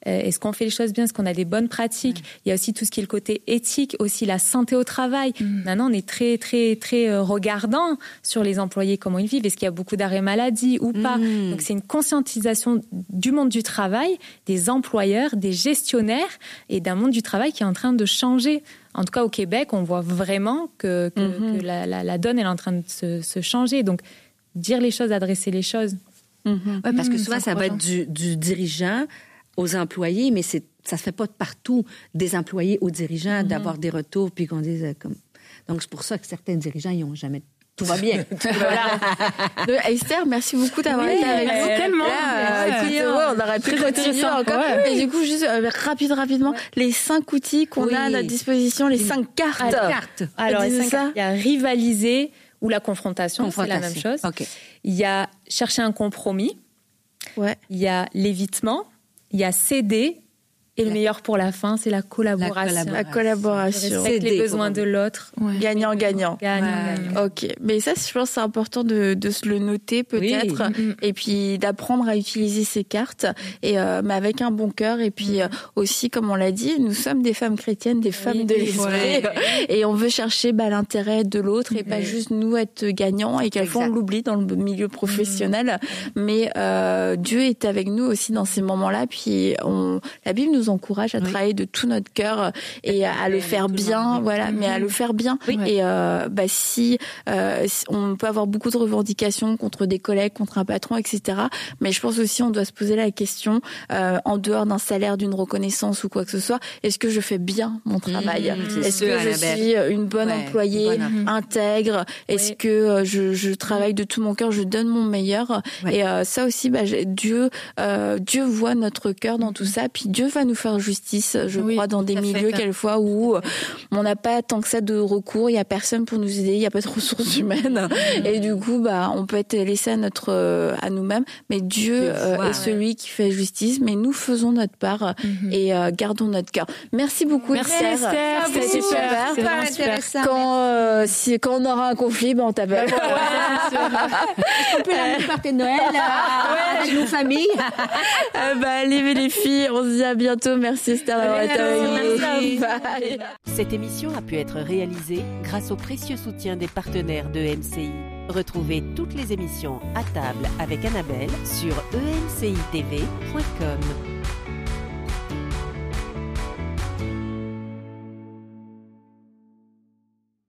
Euh, Est-ce qu'on fait les choses bien? Est-ce qu'on a des bonnes pratiques? Il y a aussi tout ce qui est le côté éthique, aussi la santé au travail. Maintenant, on est très, très, très euh, regardant sur les employés, comment ils vivent. Est-ce qu'il y a beaucoup d'arrêts maladie ou pas? Donc, c'est une conscientisation du monde du travail, des employeurs, des gestionnaires et d'un monde du travail qui est en train de changer. En tout cas, au Québec, on voit vraiment que, que- que la, la- la donne elle est en train de se, se changer. Donc, dire les choses, adresser les choses. Ouais, parce que Mmh, souvent, c'est ça va être du, du dirigeant aux employés, mais c'est, ça se fait pas de partout des employés aux dirigeants d'avoir des retours puis qu'on dise euh, comme. Donc, c'est pour ça que certains dirigeants, ils ont jamais. Tout va bien. Donc, Esther, merci beaucoup d'avoir Oui, été avec nous. euh, tellement. Là, euh, ouais, on aurait pu continuer encore. ouais. Mais du coup, juste euh, rapide, rapidement, les cinq outils qu'on Oui. a à notre disposition, les cinq cartes. Alors, Carte. Alors, les cinq- ça. il y a rivaliser ou la confrontation, c'est la même Confrontation. chose. OK. Il y a chercher un compromis, Ouais. il y a l'évitement, il y a céder, et le meilleur pour la fin, c'est la collaboration. La La collaboration. Respecte les besoins de l'autre. Gagnant-gagnant. Gagnant, Ouais. gagnant. Ok, mais ça, je pense que c'est important de, de se le noter peut-être, Oui. et puis d'apprendre à utiliser ces cartes, et euh, mais avec un bon cœur, et puis euh, aussi, comme on l'a dit, nous sommes des femmes chrétiennes, des femmes de l'esprit, et on veut chercher bah, l'intérêt de l'autre, et pas juste nous être gagnants, et quelquefois on l'oublie dans le milieu professionnel, mais euh, Dieu est avec nous aussi dans ces moments-là, puis on, la Bible nous encourage à Oui. travailler de tout notre cœur et à, à le faire bien, voilà, mais à le faire bien. Et euh, bah, si, euh, on peut avoir beaucoup de revendications contre des collègues, contre un patron, etc. Mais je pense aussi on doit se poser la question euh, en dehors d'un salaire, d'une reconnaissance ou quoi que ce soit. Est-ce que je fais bien mon travail? Mmh, c'est Est-ce que je suis une bonne Ouais, employée, bonne intègre? Est-ce Oui. que euh, je, je travaille de tout mon cœur, je donne mon meilleur? Ouais. Et euh, ça aussi, bah, Dieu, euh, Dieu voit notre cœur dans tout ça. Puis Dieu va nous faire justice, je Oui, crois, dans des milieux quelquefois où euh, on n'a pas tant que ça de recours, il y a personne pour nous aider, il y a pas de ressources humaines, et du coup, bah, on peut être laissé à notre, euh, à nous-mêmes. Mais Dieu euh, est celui qui fait justice. Mais nous faisons notre part et euh, gardons notre cœur. Merci beaucoup, Merci Esther. Esther, C'était super. super. C'est Super. Quand, euh, si, quand on aura un conflit, ben on t'appelle. On peut l'amener par tes Noël à, à nos familles. Ah bah, allez les filles, on se dit à bientôt. Merci Esther d'avoir été avec nous. Bye. Cette émission a pu être réalisée grâce au précieux soutien des partenaires de MCI. Retrouvez toutes les émissions à table avec Annabelle sur emcitv.com.